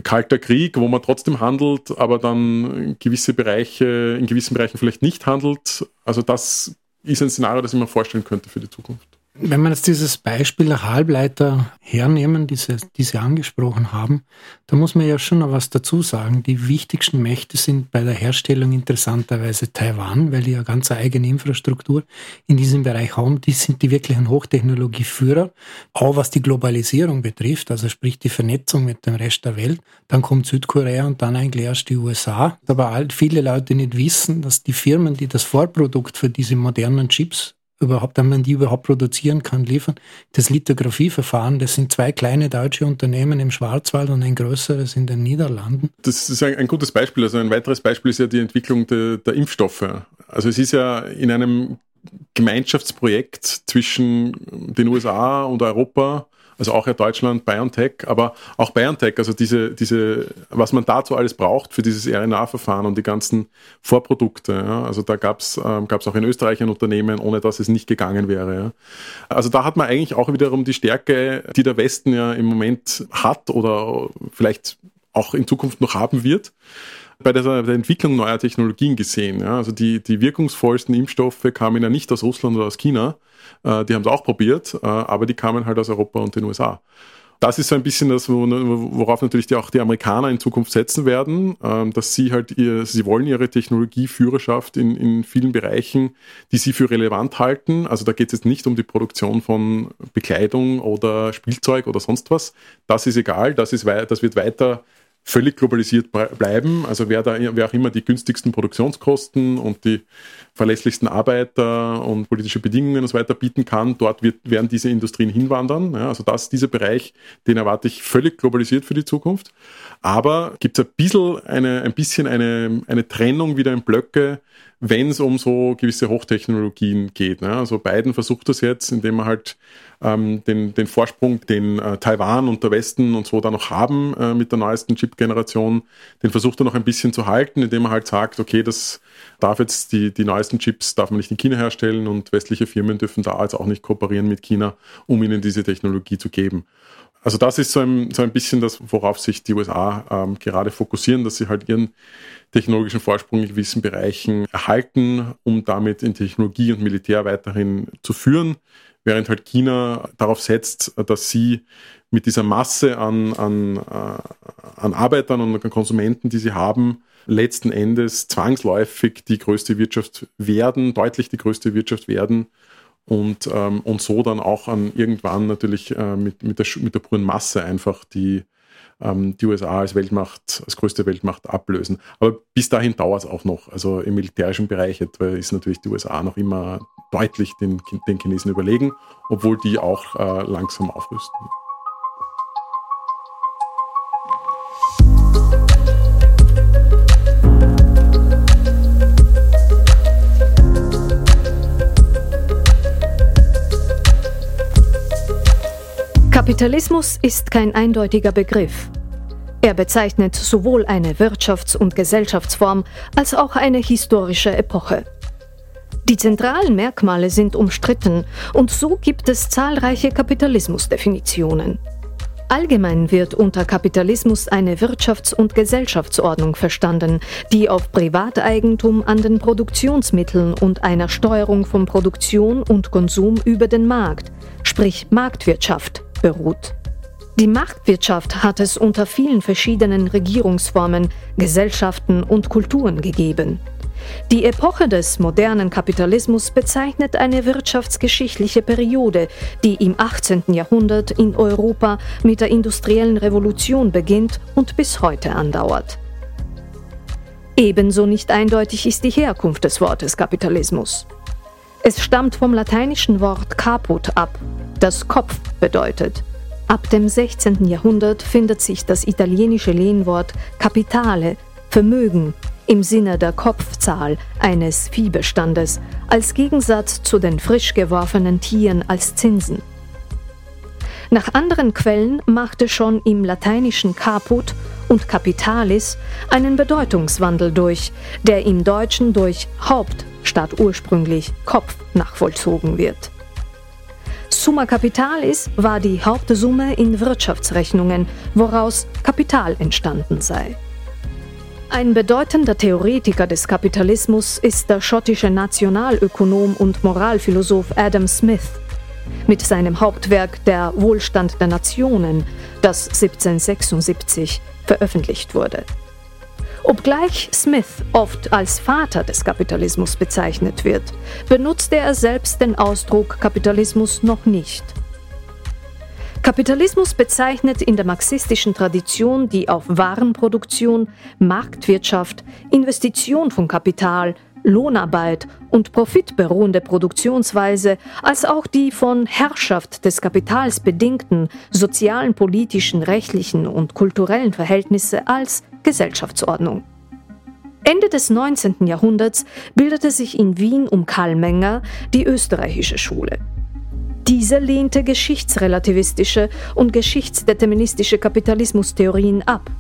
kalter Krieg, wo man trotzdem handelt, aber dann gewisse Bereiche, in gewissen Bereichen vielleicht nicht handelt. Also das ist ein Szenario, das ich mir vorstellen könnte für die Zukunft. Wenn wir jetzt dieses Beispiel der Halbleiter hernehmen, diese, die Sie angesprochen haben, da muss man ja schon noch was dazu sagen. Die wichtigsten Mächte sind bei der Herstellung interessanterweise Taiwan, weil die ja ganz eigene Infrastruktur in diesem Bereich haben. Die sind die wirklichen Hochtechnologieführer, auch was die Globalisierung betrifft, also sprich die Vernetzung mit dem Rest der Welt. Dann kommt Südkorea und dann eigentlich erst die USA. Aber viele Leute nicht wissen, dass die Firmen, die das Vorprodukt für diese modernen Chips überhaupt, wenn man die überhaupt produzieren kann, liefern. Das Lithografieverfahren, das sind zwei kleine deutsche Unternehmen im Schwarzwald und ein größeres in den Niederlanden. Das ist ein, ein gutes Beispiel. Also ein weiteres Beispiel ist ja die Entwicklung de, der Impfstoffe. Also es ist ja in einem Gemeinschaftsprojekt zwischen den USA und Europa also auch ja Deutschland, BioNTech, aber auch BioNTech, also diese, diese, was man dazu alles braucht für dieses RNA-Verfahren und die ganzen Vorprodukte. Ja. Also da gab es ähm, gab's auch in Österreich ein Unternehmen, ohne dass es nicht gegangen wäre. Ja. Also da hat man eigentlich auch wiederum die Stärke, die der Westen ja im Moment hat oder vielleicht auch in Zukunft noch haben wird bei der, der, Entwicklung neuer Technologien gesehen. Ja. Also die, die wirkungsvollsten Impfstoffe kamen ja nicht aus Russland oder aus China, äh, die haben es auch probiert, äh, aber die kamen halt aus Europa und den USA. das ist so ein bisschen das, worauf natürlich die, auch die Amerikaner in Zukunft setzen werden, ähm, dass sie halt ihr, sie wollen ihre Technologieführerschaft in, in vielen Bereichen, die sie für relevant halten. Also da geht es jetzt nicht um die Produktion von Bekleidung oder Spielzeug oder sonst was. Das ist egal, das, ist, das wird weiter völlig globalisiert bleiben. Also wer da, wer auch immer die günstigsten Produktionskosten und die verlässlichsten Arbeiter und politische Bedingungen und so weiter bieten kann, dort wird, werden diese Industrien hinwandern. Ja, also das, dieser Bereich, den erwarte ich völlig globalisiert für die Zukunft. Aber gibt es ein bisschen eine, ein bisschen eine, eine Trennung wieder in Blöcke, wenn es um so gewisse Hochtechnologien geht. Ne? Also Biden versucht das jetzt, indem er halt ähm, den, den Vorsprung, den äh, Taiwan und der Westen und so da noch haben äh, mit der neuesten Chip-Generation, den versucht er noch ein bisschen zu halten, indem er halt sagt, okay, das darf jetzt die, die neuesten Chips darf man nicht in China herstellen und westliche Firmen dürfen da also auch nicht kooperieren mit China, um ihnen diese Technologie zu geben. Also das ist so ein, so ein bisschen das, worauf sich die USA ähm, gerade fokussieren, dass sie halt ihren technologischen Vorsprung in gewissen Bereichen erhalten, um damit in Technologie und Militär weiterhin zu führen, während halt China darauf setzt, dass sie mit dieser Masse an, an, äh, an Arbeitern und an Konsumenten, die sie haben, letzten Endes zwangsläufig die größte Wirtschaft werden, deutlich die größte Wirtschaft werden und, ähm, und so dann auch an irgendwann natürlich äh, mit, mit, der, mit der puren Masse einfach die, ähm, die USA als Weltmacht, als größte Weltmacht ablösen. Aber bis dahin dauert es auch noch. Also im militärischen Bereich etwa ist natürlich die USA noch immer deutlich den, den Chinesen überlegen, obwohl die auch äh, langsam aufrüsten. Kapitalismus ist kein eindeutiger Begriff. Er bezeichnet sowohl eine Wirtschafts- und Gesellschaftsform als auch eine historische Epoche. Die zentralen Merkmale sind umstritten und so gibt es zahlreiche Kapitalismusdefinitionen. Allgemein wird unter Kapitalismus eine Wirtschafts- und Gesellschaftsordnung verstanden, die auf Privateigentum an den Produktionsmitteln und einer Steuerung von Produktion und Konsum über den Markt, sprich Marktwirtschaft, beruht. Die Marktwirtschaft hat es unter vielen verschiedenen Regierungsformen, Gesellschaften und Kulturen gegeben. Die Epoche des modernen Kapitalismus bezeichnet eine wirtschaftsgeschichtliche Periode, die im 18. Jahrhundert in Europa mit der industriellen Revolution beginnt und bis heute andauert. Ebenso nicht eindeutig ist die Herkunft des Wortes Kapitalismus. Es stammt vom lateinischen Wort caput ab, das Kopf bedeutet. Ab dem 16. Jahrhundert findet sich das italienische Lehnwort Capitale, Vermögen, im Sinne der Kopfzahl eines Viehbestandes, als Gegensatz zu den frisch geworfenen Tieren als Zinsen. Nach anderen Quellen machte schon im lateinischen Caput und Capitalis einen Bedeutungswandel durch, der im Deutschen durch Haupt statt ursprünglich Kopf nachvollzogen wird. Summa Capitalis war die Hauptsumme in Wirtschaftsrechnungen, woraus Kapital entstanden sei. Ein bedeutender Theoretiker des Kapitalismus ist der schottische Nationalökonom und Moralphilosoph Adam Smith. Mit seinem Hauptwerk Der Wohlstand der Nationen, das 1776 veröffentlicht wurde. Obgleich Smith oft als Vater des Kapitalismus bezeichnet wird, benutzte er selbst den Ausdruck Kapitalismus noch nicht. Kapitalismus bezeichnet in der marxistischen Tradition die auf Warenproduktion, Marktwirtschaft, Investition von Kapital, Lohnarbeit und Profit beruhende Produktionsweise als auch die von Herrschaft des Kapitals bedingten sozialen, politischen, rechtlichen und kulturellen Verhältnisse als Gesellschaftsordnung. Ende des 19. Jahrhunderts bildete sich in Wien um Karl Menger die österreichische Schule. Diese lehnte geschichtsrelativistische und geschichtsdeterministische Kapitalismustheorien ab.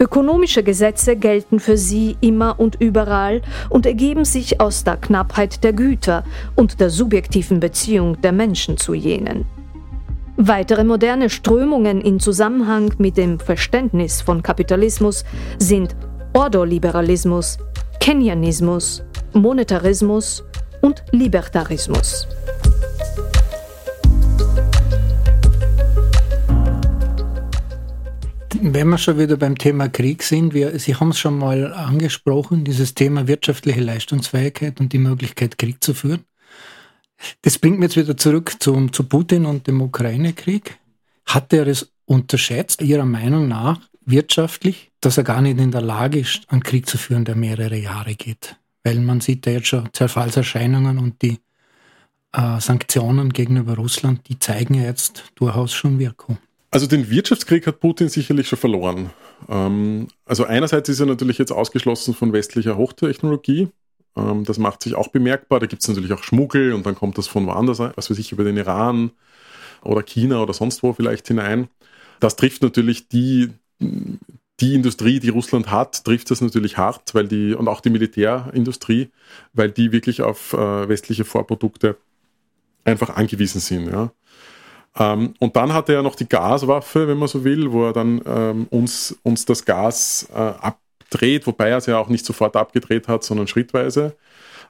Ökonomische Gesetze gelten für sie immer und überall und ergeben sich aus der Knappheit der Güter und der subjektiven Beziehung der Menschen zu jenen. Weitere moderne Strömungen in Zusammenhang mit dem Verständnis von Kapitalismus sind Ordoliberalismus, Keynesianismus, Monetarismus und Libertarismus. Wenn wir schon wieder beim Thema Krieg sind, wir, Sie haben es schon mal angesprochen, dieses Thema wirtschaftliche Leistungsfähigkeit und die Möglichkeit, Krieg zu führen. Das bringt mich jetzt wieder zurück zum, zu Putin und dem Ukraine-Krieg. Hat er es unterschätzt, Ihrer Meinung nach, wirtschaftlich, dass er gar nicht in der Lage ist, einen Krieg zu führen, der mehrere Jahre geht? Weil man sieht ja jetzt schon Zerfallserscheinungen und die äh, Sanktionen gegenüber Russland, die zeigen ja jetzt durchaus schon Wirkung. Also den Wirtschaftskrieg hat Putin sicherlich schon verloren. Ähm, also einerseits ist er natürlich jetzt ausgeschlossen von westlicher Hochtechnologie. Ähm, das macht sich auch bemerkbar. Da gibt es natürlich auch Schmuggel und dann kommt das von woanders, was weiß ich, über den Iran oder China oder sonst wo vielleicht hinein. Das trifft natürlich die, die Industrie, die Russland hat, trifft das natürlich hart, weil die, und auch die Militärindustrie, weil die wirklich auf äh, westliche Vorprodukte einfach angewiesen sind. Ja. Ähm, und dann hat er ja noch die Gaswaffe, wenn man so will, wo er dann ähm, uns, uns das Gas äh, abdreht, wobei er es ja auch nicht sofort abgedreht hat, sondern schrittweise.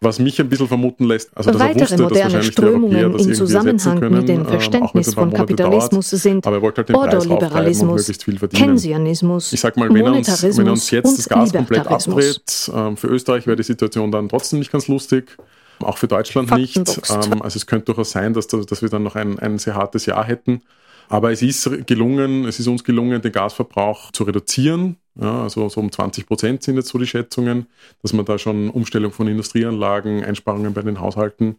Was mich ein bisschen vermuten lässt, also dass Weitere er wusste, dass Strömungen das in Zusammenhang können, mit dem ähm, Verständnis von Kapitalismus dauert, sind aber er wollte halt den Ordoliberalismus, Keynesianismus, Ich sag mal, wenn er uns, wenn er uns jetzt das Gas komplett abdreht, ähm, für Österreich wäre die Situation dann trotzdem nicht ganz lustig. Auch für Deutschland nicht. Ähm, also es könnte durchaus sein, dass, dass wir dann noch ein, ein sehr hartes Jahr hätten. Aber es ist gelungen, es ist uns gelungen, den Gasverbrauch zu reduzieren. Ja, also so um 20 Prozent sind jetzt so die Schätzungen, dass man da schon Umstellung von Industrieanlagen, Einsparungen bei den Haushalten,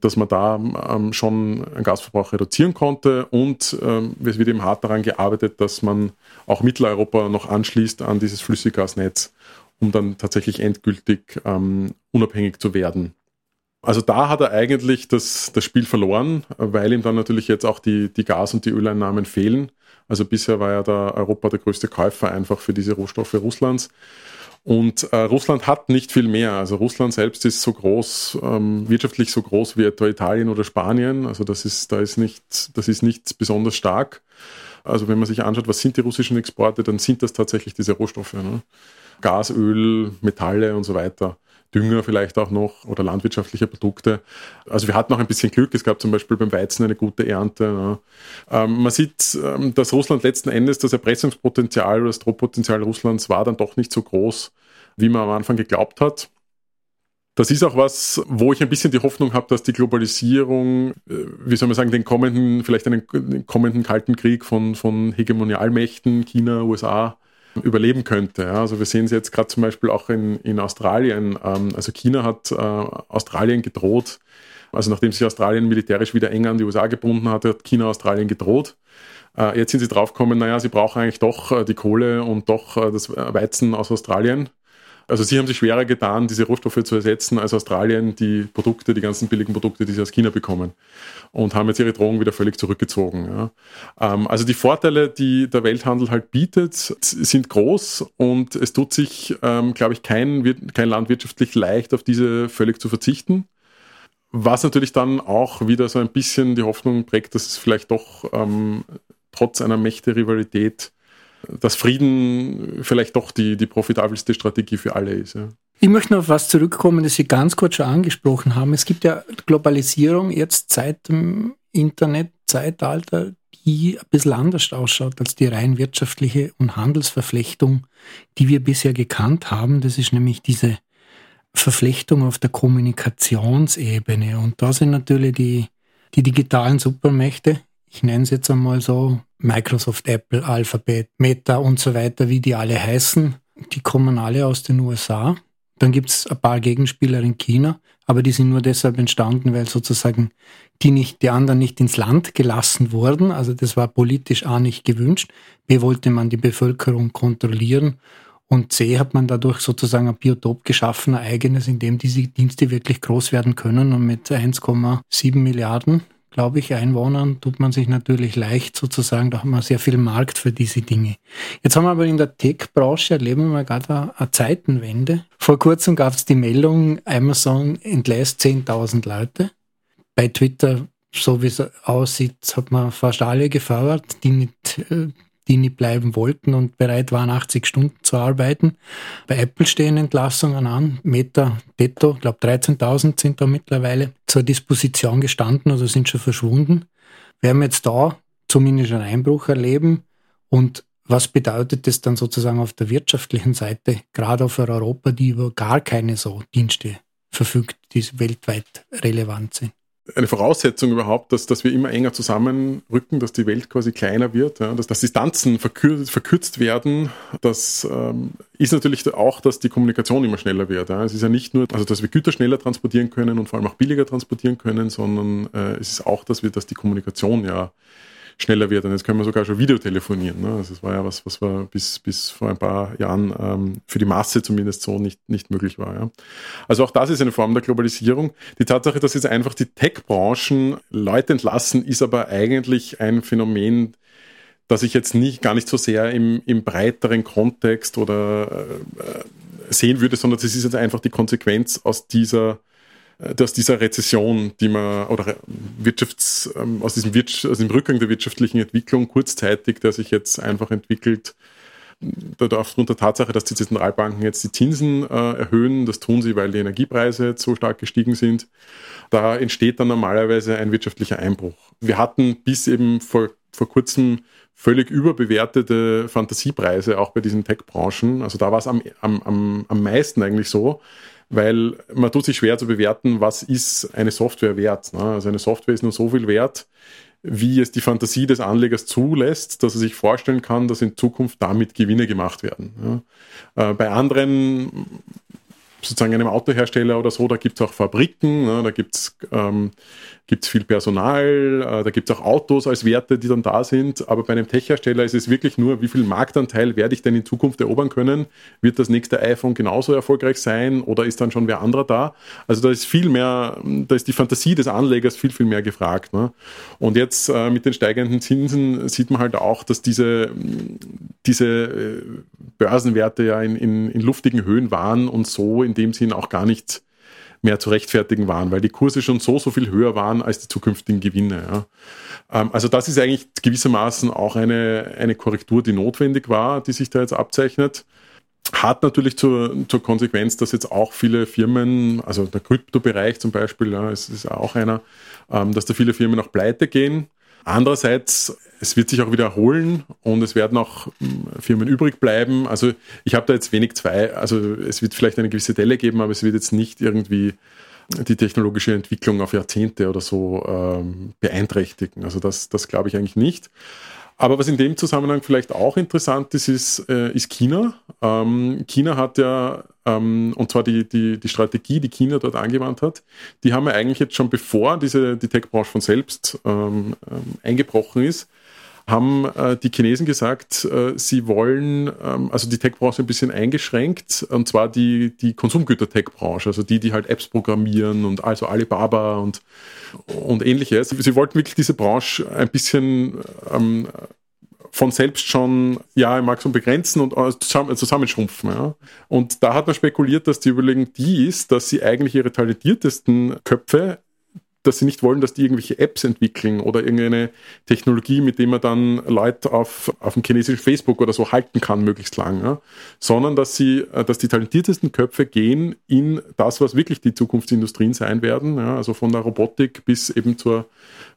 dass man da ähm, schon einen Gasverbrauch reduzieren konnte. Und ähm, es wird eben hart daran gearbeitet, dass man auch Mitteleuropa noch anschließt an dieses Flüssiggasnetz, um dann tatsächlich endgültig ähm, unabhängig zu werden. Also da hat er eigentlich das, das Spiel verloren, weil ihm dann natürlich jetzt auch die, die Gas- und die Öleinnahmen fehlen. Also bisher war ja da Europa der größte Käufer einfach für diese Rohstoffe Russlands. Und äh, Russland hat nicht viel mehr. Also Russland selbst ist so groß, ähm, wirtschaftlich so groß wie etwa Italien oder Spanien. Also das ist, da ist nicht, das ist nicht besonders stark. Also wenn man sich anschaut, was sind die russischen Exporte, dann sind das tatsächlich diese Rohstoffe. Ne? Gas, Öl, Metalle und so weiter. Dünger vielleicht auch noch oder landwirtschaftliche Produkte. Also wir hatten auch ein bisschen Glück. Es gab zum Beispiel beim Weizen eine gute Ernte. Ähm, man sieht, ähm, dass Russland letzten Endes das Erpressungspotenzial oder das Drohpotenzial Russlands war dann doch nicht so groß, wie man am Anfang geglaubt hat. Das ist auch was, wo ich ein bisschen die Hoffnung habe, dass die Globalisierung, äh, wie soll man sagen, den kommenden, vielleicht einen den kommenden Kalten Krieg von, von Hegemonialmächten, China, USA, überleben könnte. Ja. Also wir sehen es jetzt gerade zum Beispiel auch in, in Australien. Ähm, also China hat äh, Australien gedroht, also nachdem sich Australien militärisch wieder eng an die USA gebunden hatte, hat China Australien gedroht. Äh, jetzt sind sie draufgekommen, naja, sie brauchen eigentlich doch äh, die Kohle und doch äh, das Weizen aus Australien. Also sie haben sich schwerer getan, diese Rohstoffe zu ersetzen, als Australien die Produkte, die ganzen billigen Produkte, die sie aus China bekommen. Und haben jetzt ihre Drohung wieder völlig zurückgezogen. Ja. Ähm, also die Vorteile, die der Welthandel halt bietet, sind groß und es tut sich, ähm, glaube ich, kein, kein Land wirtschaftlich leicht, auf diese völlig zu verzichten. Was natürlich dann auch wieder so ein bisschen die Hoffnung prägt, dass es vielleicht doch ähm, trotz einer Mächte-Rivalität dass Frieden vielleicht doch die, die profitabelste Strategie für alle ist. Ja. Ich möchte noch auf was zurückkommen, das Sie ganz kurz schon angesprochen haben. Es gibt ja Globalisierung jetzt seit dem Internetzeitalter, die ein bisschen anders ausschaut als die rein wirtschaftliche und Handelsverflechtung, die wir bisher gekannt haben. Das ist nämlich diese Verflechtung auf der Kommunikationsebene. Und da sind natürlich die, die digitalen Supermächte ich nenne es jetzt einmal so, Microsoft, Apple, Alphabet, Meta und so weiter, wie die alle heißen, die kommen alle aus den USA. Dann gibt es ein paar Gegenspieler in China, aber die sind nur deshalb entstanden, weil sozusagen die nicht, die anderen nicht ins Land gelassen wurden. Also das war politisch A nicht gewünscht. B wollte man die Bevölkerung kontrollieren. Und C hat man dadurch sozusagen ein Biotop geschaffen, ein eigenes, in dem diese Dienste wirklich groß werden können und mit 1,7 Milliarden glaube ich, Einwohnern tut man sich natürlich leicht sozusagen, da haben wir sehr viel Markt für diese Dinge. Jetzt haben wir aber in der Tech-Branche erleben wir gerade eine Zeitenwende. Vor kurzem gab es die Meldung, Amazon entlässt 10.000 Leute. Bei Twitter, so wie es aussieht, hat man fast alle gefördert, die nicht äh, die nicht bleiben wollten und bereit waren, 80 Stunden zu arbeiten. Bei Apple stehen Entlassungen an. Meta, Detto, ich glaube 13.000 sind da mittlerweile zur Disposition gestanden oder sind schon verschwunden. Wir haben jetzt da zumindest einen Einbruch erleben und Was bedeutet das dann sozusagen auf der wirtschaftlichen Seite, gerade für Europa, die über gar keine so Dienste verfügt, die weltweit relevant sind? Eine Voraussetzung überhaupt, dass, dass wir immer enger zusammenrücken, dass die Welt quasi kleiner wird, ja, dass, dass Distanzen verkürzt, verkürzt werden. Das ähm, ist natürlich auch, dass die Kommunikation immer schneller wird. Ja. Es ist ja nicht nur, also dass wir Güter schneller transportieren können und vor allem auch billiger transportieren können, sondern äh, es ist auch, dass wir, dass die Kommunikation ja schneller wird. Und jetzt können wir sogar schon Videotelefonieren. Ne? Also das war ja was, was war bis, bis vor ein paar Jahren ähm, für die Masse zumindest so nicht, nicht möglich war. Ja? Also auch das ist eine Form der Globalisierung. Die Tatsache, dass jetzt einfach die Tech-Branchen Leute entlassen, ist aber eigentlich ein Phänomen, das ich jetzt nicht, gar nicht so sehr im, im breiteren Kontext oder äh, sehen würde, sondern das ist jetzt einfach die Konsequenz aus dieser dass dieser Rezession, die man, oder Wirtschafts, ähm, aus diesem, Wirtsch aus dem Rückgang der wirtschaftlichen Entwicklung kurzzeitig, der sich jetzt einfach entwickelt, aufgrund der Tatsache, dass die Zentralbanken jetzt die Zinsen äh, erhöhen, das tun sie, weil die Energiepreise so stark gestiegen sind, da entsteht dann normalerweise ein wirtschaftlicher Einbruch. Wir hatten bis eben vor, vor kurzem völlig überbewertete Fantasiepreise auch bei diesen Tech-Branchen. Also da war es am, am, am meisten eigentlich so, weil man tut sich schwer zu bewerten, was ist eine Software wert. Ne? Also eine Software ist nur so viel wert, wie es die Fantasie des Anlegers zulässt, dass er sich vorstellen kann, dass in Zukunft damit Gewinne gemacht werden. Ja? Äh, bei anderen sozusagen einem Autohersteller oder so, da gibt es auch Fabriken, ne, da gibt es ähm, gibt es viel Personal, äh, da gibt es auch Autos als Werte, die dann da sind. Aber bei einem Tech-Hersteller ist es wirklich nur, wie viel Marktanteil werde ich denn in Zukunft erobern können? Wird das nächste iPhone genauso erfolgreich sein oder ist dann schon wer anderer da? Also da ist viel mehr, da ist die Fantasie des Anlegers viel, viel mehr gefragt. Ne? Und jetzt äh, mit den steigenden Zinsen sieht man halt auch, dass diese, diese äh, Börsenwerte ja in, in, in luftigen Höhen waren und so in dem Sinn auch gar nicht mehr zu rechtfertigen waren, weil die Kurse schon so, so viel höher waren als die zukünftigen Gewinne. Ja. Ähm, also das ist eigentlich gewissermaßen auch eine, eine Korrektur, die notwendig war, die sich da jetzt abzeichnet. Hat natürlich zur, zur Konsequenz, dass jetzt auch viele Firmen, also der Kryptobereich zum Beispiel, ja, es ist auch einer, ähm, dass da viele Firmen auch pleite gehen. Andererseits, es wird sich auch wieder erholen und es werden auch hm, Firmen übrig bleiben. Also ich habe da jetzt wenig zwei, also es wird vielleicht eine gewisse Delle geben, aber es wird jetzt nicht irgendwie die technologische Entwicklung auf Jahrzehnte oder so ähm, beeinträchtigen. Also das, das glaube ich eigentlich nicht. Aber was in dem Zusammenhang vielleicht auch interessant ist, ist, äh, ist China. Ähm, China hat ja, und zwar die, die, die Strategie, die China dort angewandt hat, die haben ja eigentlich jetzt schon bevor diese, die Tech-Branche von selbst ähm, ähm eingebrochen ist, haben äh, die Chinesen gesagt, äh, sie wollen, ähm, also die Tech-Branche ein bisschen eingeschränkt, und zwar die, die Konsumgüter-Tech-Branche, also die, die halt Apps programmieren und also Alibaba und, und ähnliches. Sie wollten wirklich diese Branche ein bisschen ähm, von selbst schon ja im Maximum begrenzen und äh, zusammen, zusammenschrumpfen. Ja. Und da hat man spekuliert, dass die Überlegung die ist, dass sie eigentlich ihre talentiertesten Köpfe dass sie nicht wollen, dass die irgendwelche Apps entwickeln oder irgendeine Technologie, mit der man dann Leute auf, auf dem chinesischen Facebook oder so halten kann, möglichst lang, ja? sondern dass sie, äh, dass die talentiertesten Köpfe gehen in das, was wirklich die Zukunftsindustrien sein werden, ja? also von der Robotik bis eben zur,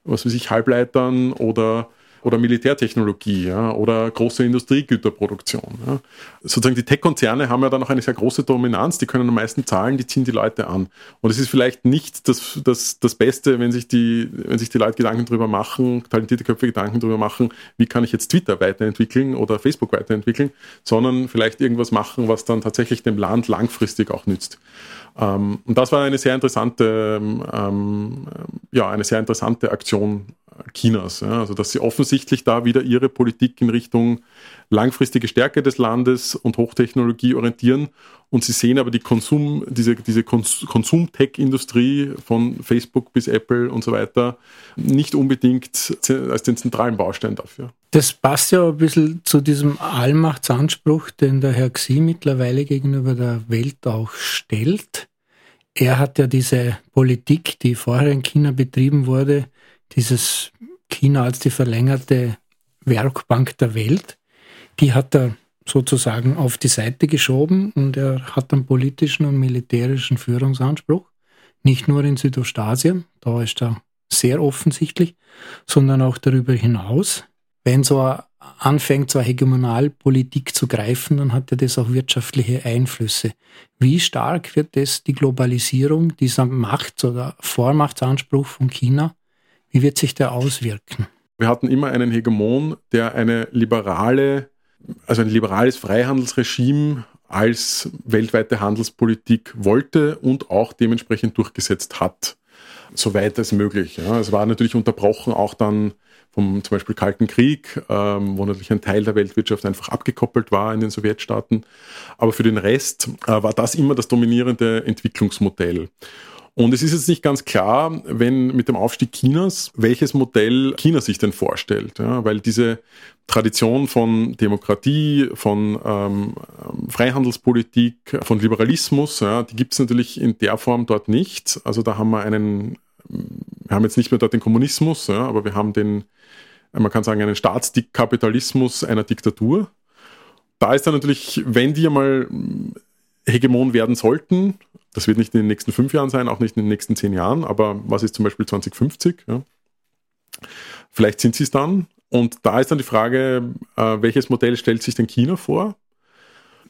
was weiß ich, Halbleitern oder oder Militärtechnologie ja, oder große Industriegüterproduktion. Ja. Sozusagen die Tech-Konzerne haben ja dann auch eine sehr große Dominanz, die können am meisten zahlen, die ziehen die Leute an. Und es ist vielleicht nicht das, das, das Beste, wenn sich, die, wenn sich die Leute Gedanken darüber machen, talentierte Köpfe Gedanken darüber machen, wie kann ich jetzt Twitter weiterentwickeln oder Facebook weiterentwickeln, sondern vielleicht irgendwas machen, was dann tatsächlich dem Land langfristig auch nützt. Ähm, und das war eine sehr interessante, ähm, ja, eine sehr interessante Aktion Chinas. Ja, also dass sie offensichtlich da wieder ihre Politik in Richtung langfristige Stärke des Landes und Hochtechnologie orientieren. Und sie sehen aber die Konsum, diese, diese Konsum-Tech-Industrie von Facebook bis Apple und so weiter nicht unbedingt als den zentralen Baustein dafür. Das passt ja ein bisschen zu diesem Allmachtsanspruch, den der Herr Xi mittlerweile gegenüber der Welt auch stellt. Er hat ja diese Politik, die vorher in China betrieben wurde, dieses China als die verlängerte Werkbank der Welt, die hat er sozusagen auf die Seite geschoben und er hat einen politischen und militärischen Führungsanspruch, nicht nur in Südostasien, da ist er sehr offensichtlich, sondern auch darüber hinaus. Wenn so ein anfängt, zur Hegemonalpolitik zu greifen, dann hat ja das auch wirtschaftliche Einflüsse. Wie stark wird das die Globalisierung, dieser Macht- oder Vormachtsanspruch von China, wie wird sich der auswirken? Wir hatten immer einen Hegemon, der eine liberale, also ein liberales Freihandelsregime als weltweite Handelspolitik wollte und auch dementsprechend durchgesetzt hat, soweit es möglich. Ja. Es war natürlich unterbrochen auch dann vom zum Beispiel Kalten Krieg, ähm, wo natürlich ein Teil der Weltwirtschaft einfach abgekoppelt war in den Sowjetstaaten. Aber für den Rest äh, war das immer das dominierende Entwicklungsmodell. Und es ist jetzt nicht ganz klar, wenn mit dem Aufstieg Chinas, welches Modell China sich denn vorstellt. Ja, weil diese Tradition von Demokratie, von ähm, Freihandelspolitik, von Liberalismus, ja, die gibt es natürlich in der Form dort nicht. Also da haben wir einen, wir haben jetzt nicht mehr dort den Kommunismus, ja, aber wir haben den, man kann sagen, einen Staatskapitalismus einer Diktatur. Da ist dann natürlich, wenn die einmal Hegemon werden sollten, das wird nicht in den nächsten fünf Jahren sein, auch nicht in den nächsten zehn Jahren, aber was ist zum Beispiel 2050? Ja? Vielleicht sind sie es dann. Und da ist dann die Frage, äh, welches Modell stellt sich denn China vor?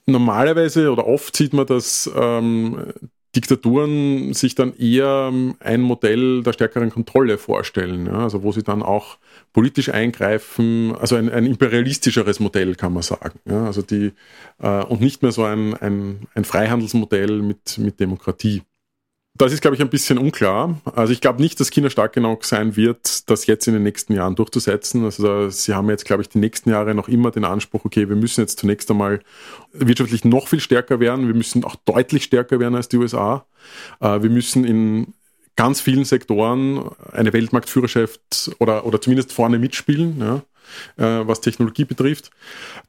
Normalerweise oder oft sieht man, dass ähm, Diktaturen sich dann eher ähm, ein Modell der stärkeren Kontrolle vorstellen, ja, also wo sie dann auch politisch eingreifen, also ein, ein imperialistischeres Modell kann man sagen, ja, also die äh, und nicht mehr so ein, ein, ein Freihandelsmodell mit, mit Demokratie. Das ist, glaube ich, ein bisschen unklar. Also ich glaube nicht, dass China stark genug sein wird, das jetzt in den nächsten Jahren durchzusetzen. Also sie haben jetzt, glaube ich, die nächsten Jahre noch immer den Anspruch, okay, wir müssen jetzt zunächst einmal wirtschaftlich noch viel stärker werden. Wir müssen auch deutlich stärker werden als die USA. Äh, wir müssen in ganz vielen Sektoren eine Weltmarktführerschaft oder, oder zumindest vorne mitspielen. Ja äh, was Technologie betrifft.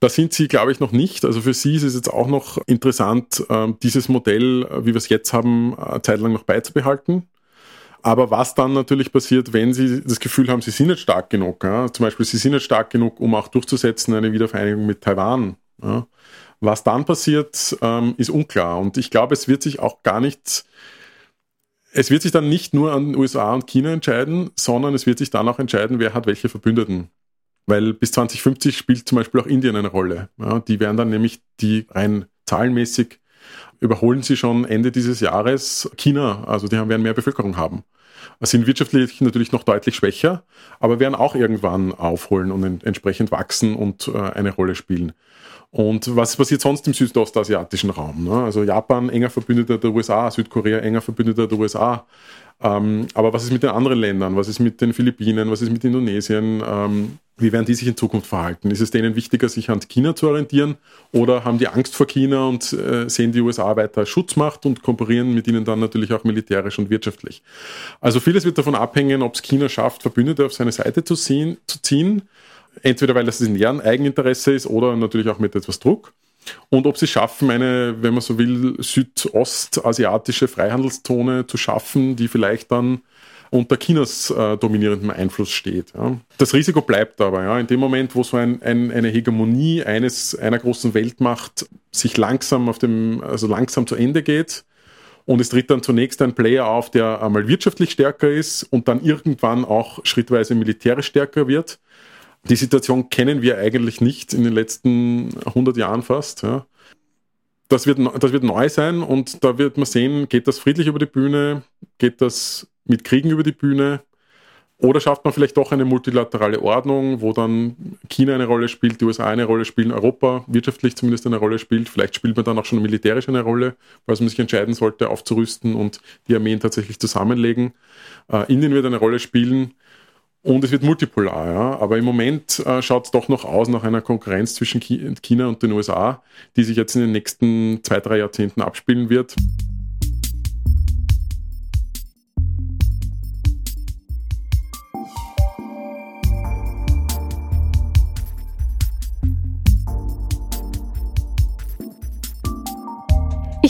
Da sind sie, glaube ich, noch nicht. Also für sie ist es jetzt auch noch interessant, äh, dieses Modell, äh, wie wir es jetzt haben, äh, zeitlang noch beizubehalten. Aber was dann natürlich passiert, wenn Sie das Gefühl haben, Sie sind nicht stark genug, ja? zum Beispiel Sie sind nicht stark genug, um auch durchzusetzen eine Wiedervereinigung mit Taiwan. Ja? Was dann passiert, ähm, ist unklar. Und ich glaube, es wird sich auch gar nicht, es wird sich dann nicht nur an USA und China entscheiden, sondern es wird sich dann auch entscheiden, wer hat welche Verbündeten. Weil bis 2050 spielt zum Beispiel auch Indien eine Rolle. Ja, die werden dann nämlich die rein zahlenmäßig überholen sie schon Ende dieses Jahres China. Also die werden mehr Bevölkerung haben. Sind wirtschaftlich natürlich noch deutlich schwächer, aber werden auch irgendwann aufholen und entsprechend wachsen und äh, eine Rolle spielen. Und was passiert sonst im südostasiatischen Raum? Ne? Also Japan enger Verbündeter der USA, Südkorea enger Verbündeter der USA. Ähm, aber was ist mit den anderen Ländern? Was ist mit den Philippinen? Was ist mit Indonesien? Ähm, wie werden die sich in Zukunft verhalten? Ist es denen wichtiger, sich an China zu orientieren oder haben die Angst vor China und äh, sehen die USA weiter als Schutzmacht und kooperieren mit ihnen dann natürlich auch militärisch und wirtschaftlich? Also vieles wird davon abhängen, ob es China schafft, Verbündete auf seine Seite zu, sehen, zu ziehen. Entweder weil das in deren Eigeninteresse ist oder natürlich auch mit etwas Druck. Und ob sie schaffen, eine, wenn man so will, südostasiatische Freihandelszone zu schaffen, die vielleicht dann unter Chinas äh, dominierendem Einfluss steht. Ja. Das Risiko bleibt aber. Ja. In dem Moment, wo so ein, ein, eine Hegemonie eines, einer großen Weltmacht sich langsam auf dem, also langsam zu Ende geht, und es tritt dann zunächst ein Player auf, der einmal wirtschaftlich stärker ist und dann irgendwann auch schrittweise militärisch stärker wird. Die Situation kennen wir eigentlich nicht in den letzten 100 Jahren fast. Ja. Das, wird, das wird neu sein und da wird man sehen, geht das friedlich über die Bühne, geht das mit Kriegen über die Bühne? Oder schafft man vielleicht doch eine multilaterale Ordnung, wo dann China eine Rolle spielt, die USA eine Rolle spielen, Europa wirtschaftlich zumindest eine Rolle spielt. Vielleicht spielt man dann auch schon militärisch eine Rolle, weil man sich entscheiden sollte, aufzurüsten und die Armeen tatsächlich zusammenlegen. Äh, Indien wird eine Rolle spielen und es wird multipolar. Ja. Aber im Moment äh, schaut es doch noch aus nach einer Konkurrenz zwischen China und den USA, die sich jetzt in den nächsten zwei, drei Jahrzehnten abspielen wird.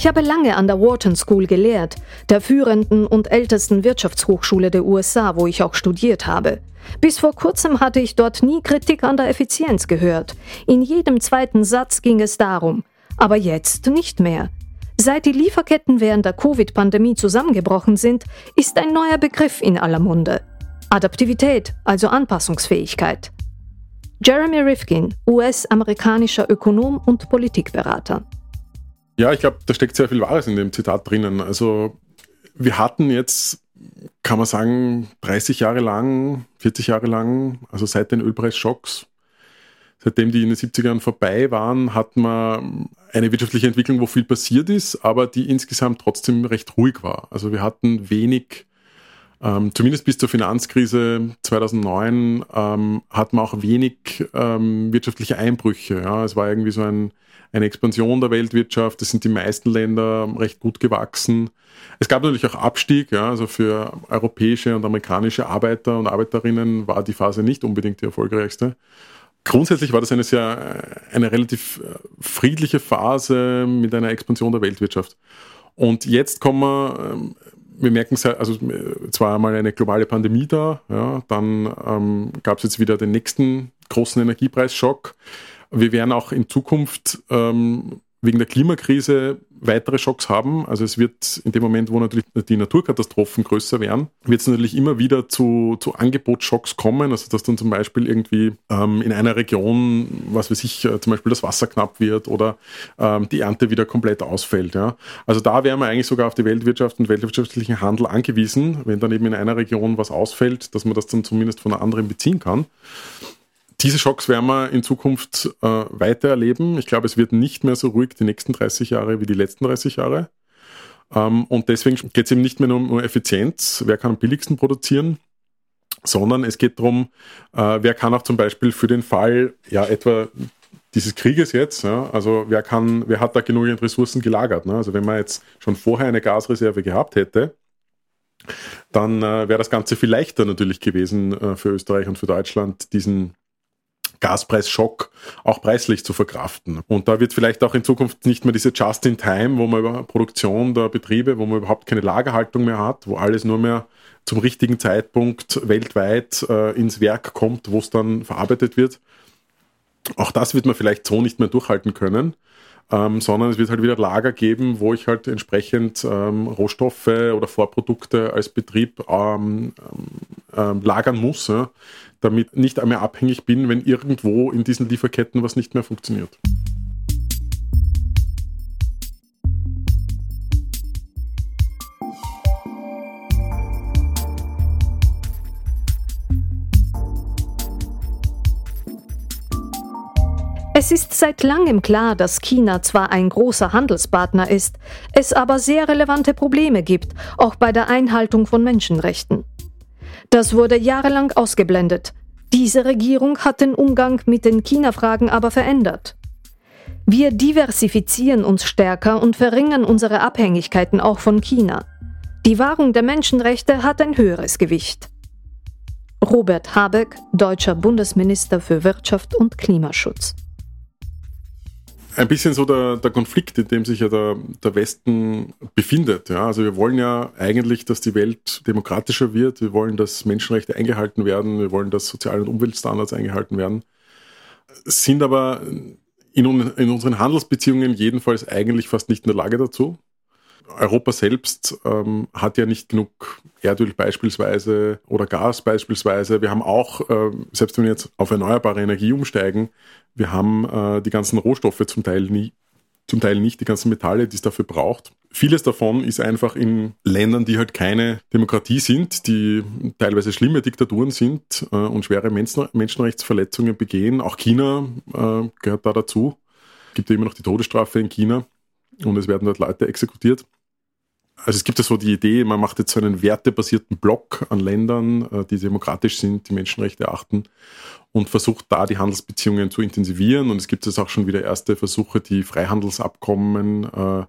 Ich habe lange an der Wharton School gelehrt, der führenden und ältesten Wirtschaftshochschule der USA, wo ich auch studiert habe. Bis vor kurzem hatte ich dort nie Kritik an der Effizienz gehört. In jedem zweiten Satz ging es darum. Aber jetzt nicht mehr. Seit die Lieferketten während der Covid-Pandemie zusammengebrochen sind, ist ein neuer Begriff in aller Munde. Adaptivität, also Anpassungsfähigkeit. Jeremy Rifkin, US-amerikanischer Ökonom und Politikberater. Ja, ich glaube, da steckt sehr viel Wahres in dem Zitat drinnen. Also wir hatten jetzt, kann man sagen, 30 Jahre lang, 40 Jahre lang, also seit den Ölpreisschocks, seitdem die in den 70ern vorbei waren, hat man eine wirtschaftliche Entwicklung, wo viel passiert ist, aber die insgesamt trotzdem recht ruhig war. Also wir hatten wenig ähm, zumindest bis zur Finanzkrise 2009 ähm, hat man auch wenig ähm, wirtschaftliche Einbrüche. Ja. Es war irgendwie so ein, eine Expansion der Weltwirtschaft. Es sind die meisten Länder recht gut gewachsen. Es gab natürlich auch Abstieg. Ja. Also für europäische und amerikanische Arbeiter und Arbeiterinnen war die Phase nicht unbedingt die erfolgreichste. Grundsätzlich war das eine sehr, eine relativ äh, friedliche Phase mit einer Expansion der Weltwirtschaft. Und jetzt kommen wir ähm, wir merken es, also zwar einmal eine globale Pandemie da, ja, dann ähm, gab es jetzt wieder den nächsten großen Energiepreisschock. Wir werden auch in Zukunft ähm, wegen der Klimakrise weitere Schocks haben. Also es wird in dem Moment, wo natürlich die Naturkatastrophen größer werden, wird es natürlich immer wieder zu, zu Angebotsschocks kommen. Also dass dann zum Beispiel irgendwie ähm, in einer Region, was weiß ich, äh, zum Beispiel das Wasser knapp wird oder ähm, die Ernte wieder komplett ausfällt. Ja. Also da wären wir eigentlich sogar auf die Weltwirtschaft und weltwirtschaftlichen Handel angewiesen, wenn dann eben in einer Region was ausfällt, dass man das dann zumindest von einer anderen beziehen kann. Diese Schocks werden wir in Zukunft äh, weiter erleben. Ich glaube, es wird nicht mehr so ruhig die nächsten 30 Jahre wie die letzten 30 Jahre. Ähm, und deswegen geht es eben nicht mehr nur um Effizienz, wer kann am billigsten produzieren, sondern es geht darum, äh, wer kann auch zum Beispiel für den Fall, ja, etwa dieses Krieges jetzt, ja, also wer kann, wer hat da genügend Ressourcen gelagert? Ne? Also wenn man jetzt schon vorher eine Gasreserve gehabt hätte, dann äh, wäre das Ganze viel leichter natürlich gewesen äh, für Österreich und für Deutschland, diesen Gaspreisschock auch preislich zu verkraften. Und da wird vielleicht auch in Zukunft nicht mehr diese Just-in-Time, wo man über Produktion der Betriebe, wo man überhaupt keine Lagerhaltung mehr hat, wo alles nur mehr zum richtigen Zeitpunkt weltweit äh, ins Werk kommt, wo es dann verarbeitet wird. Auch das wird man vielleicht so nicht mehr durchhalten können. Ähm, sondern es wird halt wieder Lager geben, wo ich halt entsprechend ähm, Rohstoffe oder Vorprodukte als Betrieb ähm, ähm lagern muss, ja, damit nicht einmal abhängig bin, wenn irgendwo in diesen Lieferketten was nicht mehr funktioniert. Es ist seit langem klar, dass China zwar ein großer Handelspartner ist, es aber sehr relevante Probleme gibt, auch bei der Einhaltung von Menschenrechten. Das wurde jahrelang ausgeblendet. Diese Regierung hat den Umgang mit den China-Fragen aber verändert. Wir diversifizieren uns stärker und verringern unsere Abhängigkeiten auch von China. Die Wahrung der Menschenrechte hat ein höheres Gewicht. Robert Habeck, deutscher Bundesminister für Wirtschaft und Klimaschutz ein bisschen so der, der Konflikt, in dem sich ja der, der Westen befindet. Ja, also wir wollen ja eigentlich, dass die Welt demokratischer wird. Wir wollen, dass Menschenrechte eingehalten werden. Wir wollen, dass Sozial- und Umweltstandards eingehalten werden. Sind aber in, in unseren Handelsbeziehungen jedenfalls eigentlich fast nicht in der Lage dazu. Europa selbst ähm, hat ja nicht genug Erdöl beispielsweise oder Gas beispielsweise. Wir haben auch, äh, selbst wenn wir jetzt auf erneuerbare Energie umsteigen, wir haben äh, die ganzen Rohstoffe zum Teil nie, zum Teil nicht, die ganzen Metalle, die es dafür braucht. Vieles davon ist einfach in Ländern, die halt keine Demokratie sind, die teilweise schlimme Diktaturen sind äh, und schwere Menschen Menschenrechtsverletzungen begehen. Auch China äh, gehört da dazu. Es gibt ja immer noch die Todesstrafe in China und es werden dort Leute exekutiert. Also es gibt ja so die Idee, man macht jetzt so einen wertebasierten Block an Ländern, äh, die demokratisch sind, die Menschenrechte achten und versucht da die Handelsbeziehungen zu intensivieren. Und es gibt jetzt auch schon wieder erste Versuche, die Freihandelsabkommen, äh,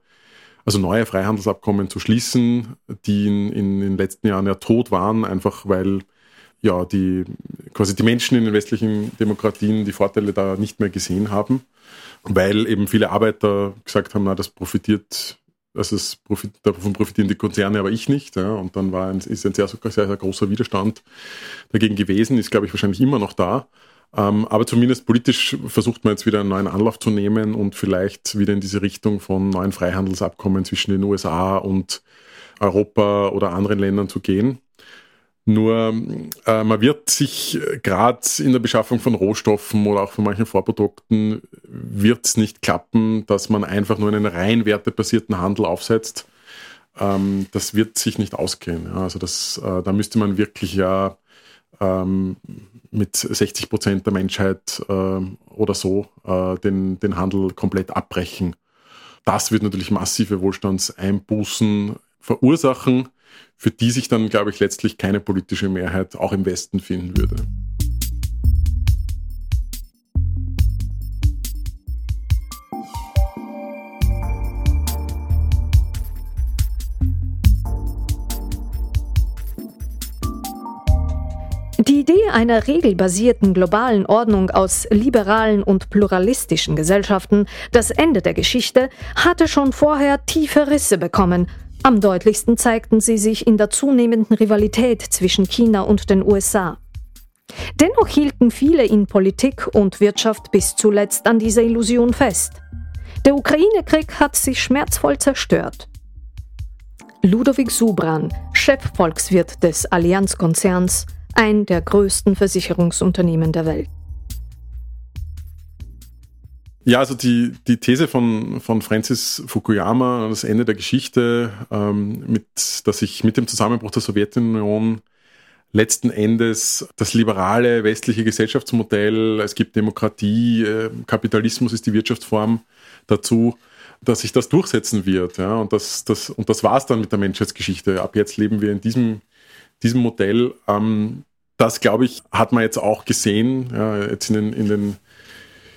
also neue Freihandelsabkommen zu schließen, die in, in, den letzten Jahren ja tot waren, einfach weil ja die quasi die Menschen in den westlichen Demokratien die Vorteile da nicht mehr gesehen haben, weil eben viele Arbeiter gesagt haben, na das profitiert also es profit, davon profitieren die Konzerne, aber ich nicht. Ja. Und dann war ein, ist ein sehr, sehr, sehr großer Widerstand dagegen gewesen, ist, glaube ich, wahrscheinlich immer noch da. Ähm, aber zumindest politisch versucht man jetzt wieder einen neuen Anlauf zu nehmen und vielleicht wieder in diese Richtung von neuen Freihandelsabkommen zwischen den USA und Europa oder anderen Ländern zu gehen. Nur äh, man wird sich äh, gerade in der Beschaffung von Rohstoffen oder auch von manchen Vorprodukten wird es nicht klappen, dass man einfach nur einen rein wertebasierten Handel aufsetzt. Ähm, das wird sich nicht ausgehen. Ja. Also das, äh, da müsste man wirklich ja ähm, mit 60 Prozent der Menschheit äh, oder so äh, den, den Handel komplett abbrechen. Das wird natürlich massive Wohlstandseinbußen verursachen für die sich dann, glaube ich, letztlich keine politische Mehrheit auch im Westen finden würde. Die Idee einer regelbasierten globalen Ordnung aus liberalen und pluralistischen Gesellschaften, das Ende der Geschichte, hatte schon vorher tiefe Risse bekommen am deutlichsten zeigten sie sich in der zunehmenden Rivalität zwischen China und den USA. Dennoch hielten viele in Politik und Wirtschaft bis zuletzt an dieser Illusion fest. Der Ukraine-Krieg hat sie schmerzvoll zerstört. Ludovic Subran, Chefvolkswirt des Allianz-Konzerns, ein der größten Versicherungsunternehmen der Welt. Ja, also die, die These von, von Francis Fukuyama, das Ende der Geschichte, ähm, mit, dass sich mit dem Zusammenbruch der Sowjetunion letzten Endes das liberale westliche Gesellschaftsmodell, es gibt Demokratie, äh, Kapitalismus ist die Wirtschaftsform dazu, dass sich das durchsetzen wird. Ja, und das, das, und das war es dann mit der Menschheitsgeschichte. Ab jetzt leben wir in diesem, diesem Modell. Ähm, das, glaube ich, hat man jetzt auch gesehen, ja, jetzt in den, in den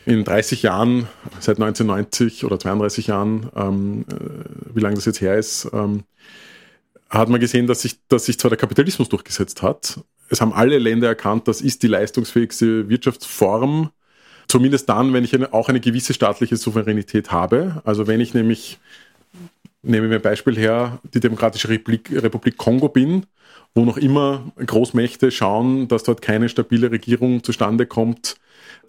in 30 Jahren, seit 1990 oder 32 Jahren, ähm, äh, wie lange das jetzt her ist, ähm, hat man gesehen, dass sich, dass sich zwar der Kapitalismus durchgesetzt hat. Es haben alle Länder erkannt, das ist die leistungsfähigste Wirtschaftsform. Zumindest dann, wenn ich eine, auch eine gewisse staatliche Souveränität habe. Also wenn ich nämlich, nehmen wir ein Beispiel her, die Demokratische Republik, Republik Kongo bin, wo noch immer Großmächte schauen, dass dort keine stabile Regierung zustande kommt,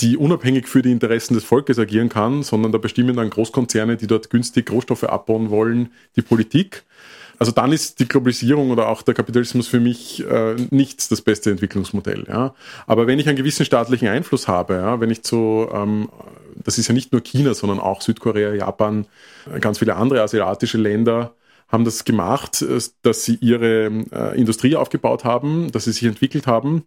die unabhängig für die Interessen des Volkes agieren kann, sondern da bestimmen dann Großkonzerne, die dort günstig Rohstoffe abbauen wollen, die Politik. Also dann ist die Globalisierung oder auch der Kapitalismus für mich äh, nicht das beste Entwicklungsmodell. Ja. Aber wenn ich einen gewissen staatlichen Einfluss habe, ja, wenn ich so, ähm, das ist ja nicht nur China, sondern auch Südkorea, Japan, ganz viele andere asiatische Länder, haben das gemacht, äh, dass sie ihre äh, Industrie aufgebaut haben, dass sie sich entwickelt haben,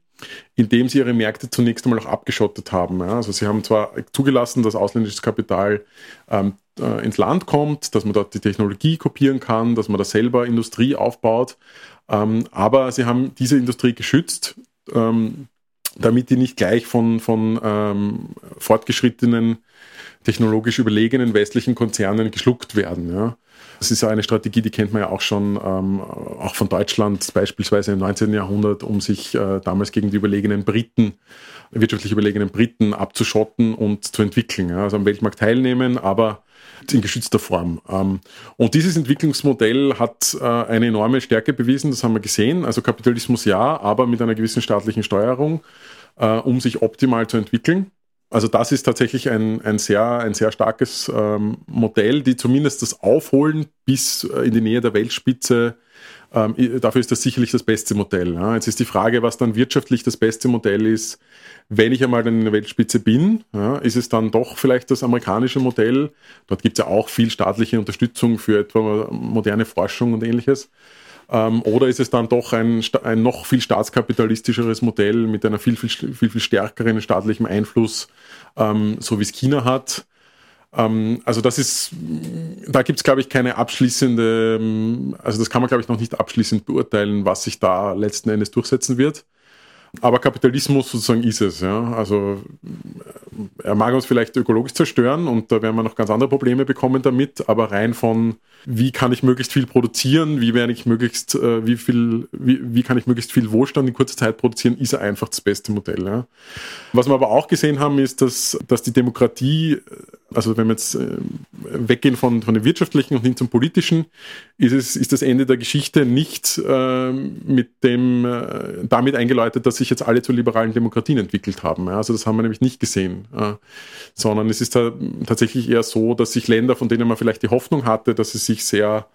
indem sie ihre Märkte zunächst einmal auch abgeschottet haben. Ja. Also sie haben zwar zugelassen, dass ausländisches Kapital ähm, äh, ins Land kommt, dass man dort die Technologie kopieren kann, dass man da selber Industrie aufbaut, ähm, aber sie haben diese Industrie geschützt, ähm, damit die nicht gleich von, von ähm, fortgeschrittenen, technologisch überlegenen westlichen Konzernen geschluckt werden. Ja. Das ist ja eine Strategie, die kennt man ja auch schon, ähm, auch von Deutschland beispielsweise im 19. Jahrhundert, um sich äh, damals gegen die überlegenen Briten, wirtschaftlich überlegenen Briten abzuschotten und zu entwickeln. Ja. Also am Weltmarkt teilnehmen, aber in geschützter Form. Ähm, und dieses Entwicklungsmodell hat äh, eine enorme Stärke bewiesen, das haben wir gesehen. Also Kapitalismus ja, aber mit einer gewissen staatlichen Steuerung, äh, um sich optimal zu entwickeln. Also das ist tatsächlich ein, ein, sehr, ein sehr starkes ähm, Modell, die zumindest das Aufholen bis äh, in die Nähe der Weltspitze, ähm, dafür ist das sicherlich das beste Modell. Ja. Jetzt ist die Frage, was dann wirtschaftlich das beste Modell ist. Wenn ich einmal in der Weltspitze bin, ja, ist es dann doch vielleicht das amerikanische Modell. Dort gibt es ja auch viel staatliche Unterstützung für etwa moderne Forschung und ähnliches. Ähm, oder ist es dann doch ein, ein noch viel staatskapitalistischeres Modell mit einer viel, viel, viel, viel stärkeren staatlichen Einfluss, ähm, so wie es China hat? Ähm, also das ist, da gibt es, glaube ich, keine abschließende, ähm, also das kann man, glaube ich, noch nicht abschließend beurteilen, was sich da letzten Endes durchsetzen wird. Aber Kapitalismus sozusagen ist es. Ja. Also er mag uns vielleicht ökologisch zerstören und da werden wir noch ganz andere Probleme bekommen damit, aber rein von wie kann ich möglichst viel produzieren, wie werde ich möglichst, äh, wie viel, wie, wie kann ich möglichst viel Wohlstand in kurzer Zeit produzieren, ist einfach das beste Modell. Ja. Was wir aber auch gesehen haben, ist, dass, dass die Demokratie, also wenn wir jetzt äh, weggehen von, von dem wirtschaftlichen und hin zum politischen, ist es, ist das Ende der Geschichte nicht äh, mit dem, äh, damit eingeläutet, dass sich jetzt alle zu liberalen Demokratien entwickelt haben. Ja. Also das haben wir nämlich nicht gesehen, äh, sondern es ist da tatsächlich eher so, dass sich Länder, von denen man vielleicht die Hoffnung hatte, dass sie sich sehr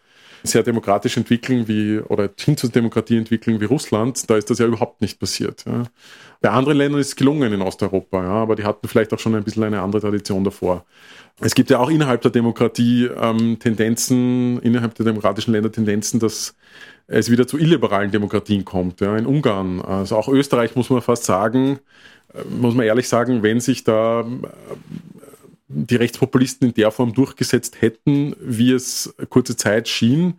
sehr demokratisch entwickeln wie oder hin zur Demokratie entwickeln wie Russland, da ist das ja überhaupt nicht passiert. Ja. Bei anderen Ländern ist es gelungen in Osteuropa, ja, aber die hatten vielleicht auch schon ein bisschen eine andere Tradition davor. Es gibt ja auch innerhalb der Demokratie ähm, Tendenzen, innerhalb der demokratischen Länder Tendenzen, dass es wieder zu illiberalen Demokratien kommt. Ja, in Ungarn, also auch Österreich muss man fast sagen, äh, muss man ehrlich sagen, wenn sich da die Rechtspopulisten in der Form durchgesetzt hätten, wie es kurze Zeit schien,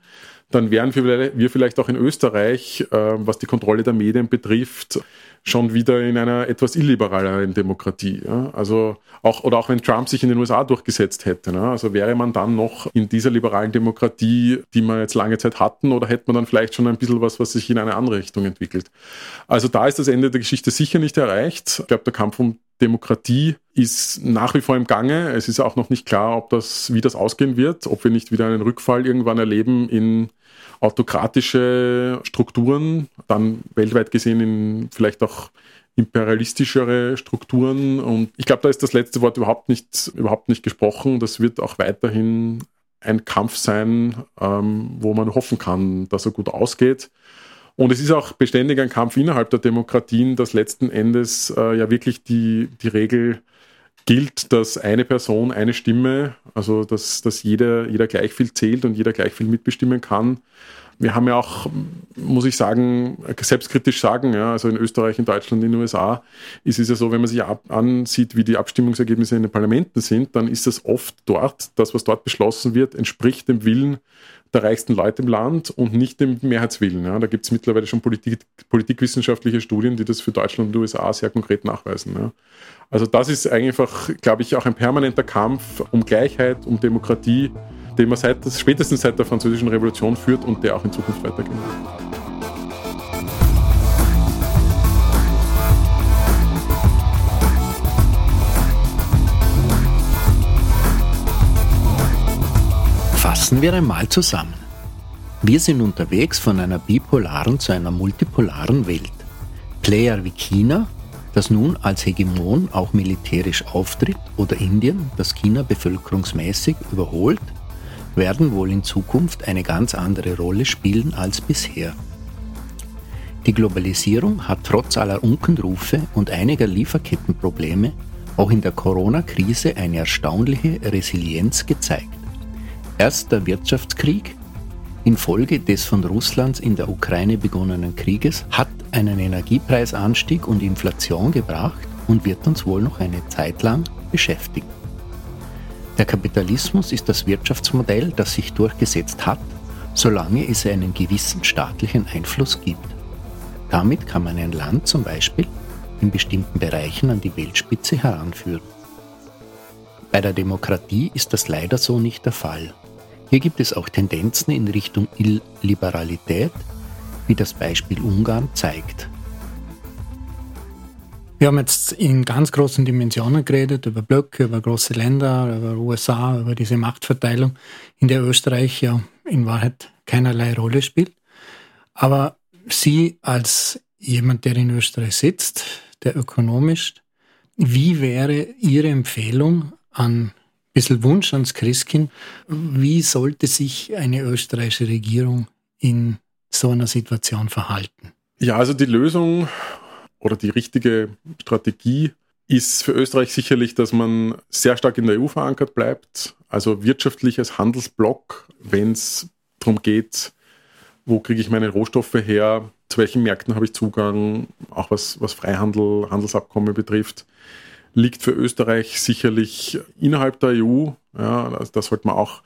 dann wären wir vielleicht auch in Österreich, äh, was die Kontrolle der Medien betrifft, schon wieder in einer etwas illiberaleren Demokratie. Ja? Also auch, oder auch wenn Trump sich in den USA durchgesetzt hätte, ne? also wäre man dann noch in dieser liberalen Demokratie, die wir jetzt lange Zeit hatten, oder hätte man dann vielleicht schon ein bisschen was, was sich in eine andere Richtung entwickelt. Also da ist das Ende der Geschichte sicher nicht erreicht. Ich glaube, der Kampf um Demokratie ist nach wie vor im Gange. Es ist auch noch nicht klar, ob das, wie das ausgehen wird, ob wir nicht wieder einen Rückfall irgendwann erleben in autokratische Strukturen, dann weltweit gesehen in vielleicht auch imperialistischere Strukturen. Und ich glaube, da ist das letzte Wort überhaupt nicht, überhaupt nicht gesprochen. Das wird auch weiterhin ein Kampf sein, ähm, wo man hoffen kann, dass er gut ausgeht. Und es ist auch beständig ein Kampf innerhalb der Demokratien, dass letzten Endes äh, ja wirklich die, die Regel gilt, dass eine Person, eine Stimme, also dass, dass jeder, jeder gleich viel zählt und jeder gleich viel mitbestimmen kann. Wir haben ja auch, muss ich sagen, selbstkritisch sagen, ja, also in Österreich, in Deutschland, in den USA, ist es ja so, wenn man sich ansieht, wie die Abstimmungsergebnisse in den Parlamenten sind, dann ist das oft dort, das, was dort beschlossen wird, entspricht dem Willen der reichsten Leute im Land und nicht dem Mehrheitswillen. Ja. Da gibt es mittlerweile schon Politik, politikwissenschaftliche Studien, die das für Deutschland und USA sehr konkret nachweisen. Ja. Also das ist einfach, glaube ich, auch ein permanenter Kampf um Gleichheit, um Demokratie, den man seit, spätestens seit der Französischen Revolution führt und der auch in Zukunft weitergehen Fassen wir einmal zusammen. Wir sind unterwegs von einer bipolaren zu einer multipolaren Welt. Player wie China, das nun als Hegemon auch militärisch auftritt, oder Indien, das China bevölkerungsmäßig überholt, werden wohl in Zukunft eine ganz andere Rolle spielen als bisher. Die Globalisierung hat trotz aller Unkenrufe und einiger Lieferkettenprobleme auch in der Corona-Krise eine erstaunliche Resilienz gezeigt. Erst der Wirtschaftskrieg infolge des von Russlands in der Ukraine begonnenen Krieges hat einen Energiepreisanstieg und Inflation gebracht und wird uns wohl noch eine Zeit lang beschäftigen. Der Kapitalismus ist das Wirtschaftsmodell, das sich durchgesetzt hat, solange es einen gewissen staatlichen Einfluss gibt. Damit kann man ein Land zum Beispiel in bestimmten Bereichen an die Weltspitze heranführen. Bei der Demokratie ist das leider so nicht der Fall. Hier gibt es auch Tendenzen in Richtung Illiberalität, wie das Beispiel Ungarn zeigt. Wir haben jetzt in ganz großen Dimensionen geredet, über Blöcke, über große Länder, über USA, über diese Machtverteilung, in der Österreich ja in Wahrheit keinerlei Rolle spielt. Aber Sie als jemand, der in Österreich sitzt, der ökonomisch, wie wäre Ihre Empfehlung an bisschen Wunsch ans Christkind. Wie sollte sich eine österreichische Regierung in so einer Situation verhalten? Ja, also die Lösung oder die richtige Strategie ist für Österreich sicherlich, dass man sehr stark in der EU verankert bleibt, also wirtschaftlich als Handelsblock, wenn es darum geht, wo kriege ich meine Rohstoffe her, zu welchen Märkten habe ich Zugang, auch was, was Freihandel, Handelsabkommen betrifft liegt für Österreich sicherlich innerhalb der EU. Ja, also da sollte man auch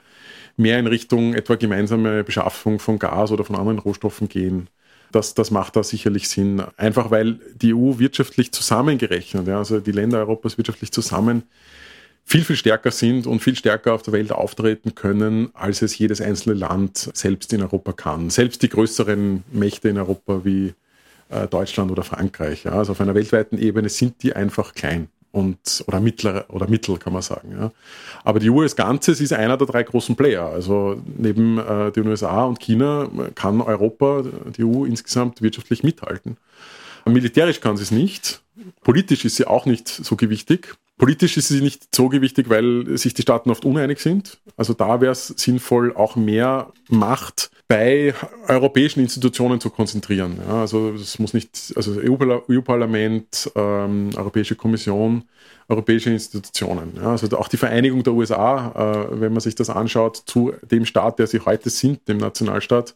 mehr in Richtung etwa gemeinsame Beschaffung von Gas oder von anderen Rohstoffen gehen. Das, das macht da sicherlich Sinn. Einfach weil die EU wirtschaftlich zusammengerechnet, ja, also die Länder Europas wirtschaftlich zusammen viel, viel stärker sind und viel stärker auf der Welt auftreten können, als es jedes einzelne Land selbst in Europa kann. Selbst die größeren Mächte in Europa wie äh, Deutschland oder Frankreich, ja, also auf einer weltweiten Ebene sind die einfach klein und oder mittler oder mittel kann man sagen. Ja. Aber die EU als Ganzes ist einer der drei großen Player. Also neben äh, den USA und China kann Europa, die EU insgesamt wirtschaftlich mithalten. Militärisch kann sie es nicht. Politisch ist sie auch nicht so gewichtig. Politisch ist sie nicht so gewichtig, weil sich die Staaten oft uneinig sind. Also da wäre es sinnvoll, auch mehr Macht bei europäischen Institutionen zu konzentrieren. Ja, also es muss nicht, also EU-Parlament, ähm, Europäische Kommission, europäische Institutionen. Ja, also auch die Vereinigung der USA, äh, wenn man sich das anschaut, zu dem Staat, der sie heute sind, dem Nationalstaat,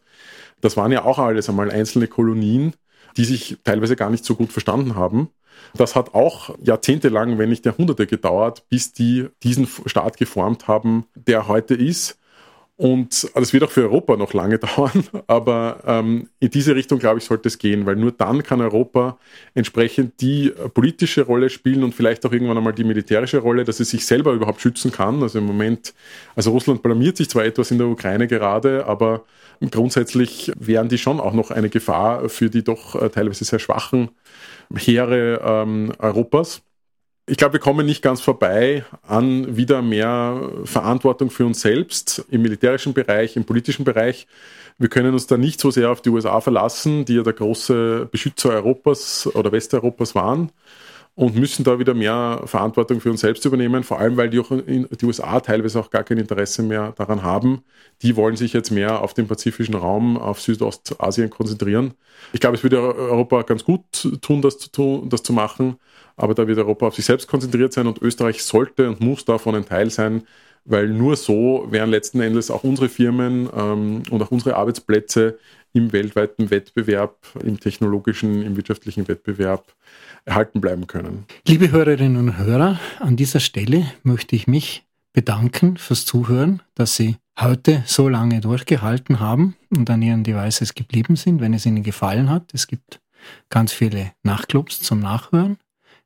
das waren ja auch alles einmal einzelne Kolonien, die sich teilweise gar nicht so gut verstanden haben. Das hat auch jahrzehntelang, wenn nicht Jahrhunderte gedauert, bis die diesen Staat geformt haben, der heute ist. Und das wird auch für Europa noch lange dauern, aber ähm, in diese Richtung, glaube ich, sollte es gehen, weil nur dann kann Europa entsprechend die politische Rolle spielen und vielleicht auch irgendwann einmal die militärische Rolle, dass es sich selber überhaupt schützen kann. Also im Moment, also Russland blamiert sich zwar etwas in der Ukraine gerade, aber grundsätzlich wären die schon auch noch eine Gefahr für die doch äh, teilweise sehr schwachen Heere ähm, Europas. Ich glaube, wir kommen nicht ganz vorbei an wieder mehr Verantwortung für uns selbst im militärischen Bereich, im politischen Bereich. Wir können uns da nicht so sehr auf die USA verlassen, die ja der große Beschützer Europas oder Westeuropas waren und müssen da wieder mehr Verantwortung für uns selbst übernehmen, vor allem weil die, die USA teilweise auch gar kein Interesse mehr daran haben. Die wollen sich jetzt mehr auf den pazifischen Raum, auf Südostasien konzentrieren. Ich glaube, es würde Europa ganz gut tun, das zu, tun, das zu machen, aber da wird Europa auf sich selbst konzentriert sein und Österreich sollte und muss davon ein Teil sein, weil nur so werden letzten Endes auch unsere Firmen ähm, und auch unsere Arbeitsplätze im weltweiten Wettbewerb, im technologischen, im wirtschaftlichen Wettbewerb erhalten bleiben können. Liebe Hörerinnen und Hörer, an dieser Stelle möchte ich mich bedanken fürs Zuhören, dass Sie heute so lange durchgehalten haben und an Ihren Devices geblieben sind. Wenn es Ihnen gefallen hat, es gibt ganz viele Nachclubs zum Nachhören.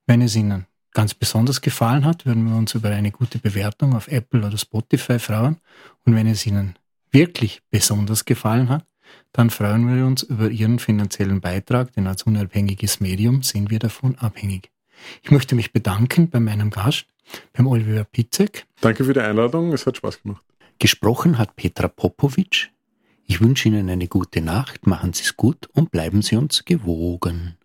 Wenn es Ihnen ganz besonders gefallen hat, würden wir uns über eine gute Bewertung auf Apple oder Spotify freuen. Und wenn es Ihnen wirklich besonders gefallen hat, dann freuen wir uns über Ihren finanziellen Beitrag, denn als unabhängiges Medium sind wir davon abhängig. Ich möchte mich bedanken bei meinem Gast, beim Oliver Pitzek. Danke für die Einladung, es hat Spaß gemacht. Gesprochen hat Petra Popovic. Ich wünsche Ihnen eine gute Nacht, machen Sie es gut und bleiben Sie uns gewogen.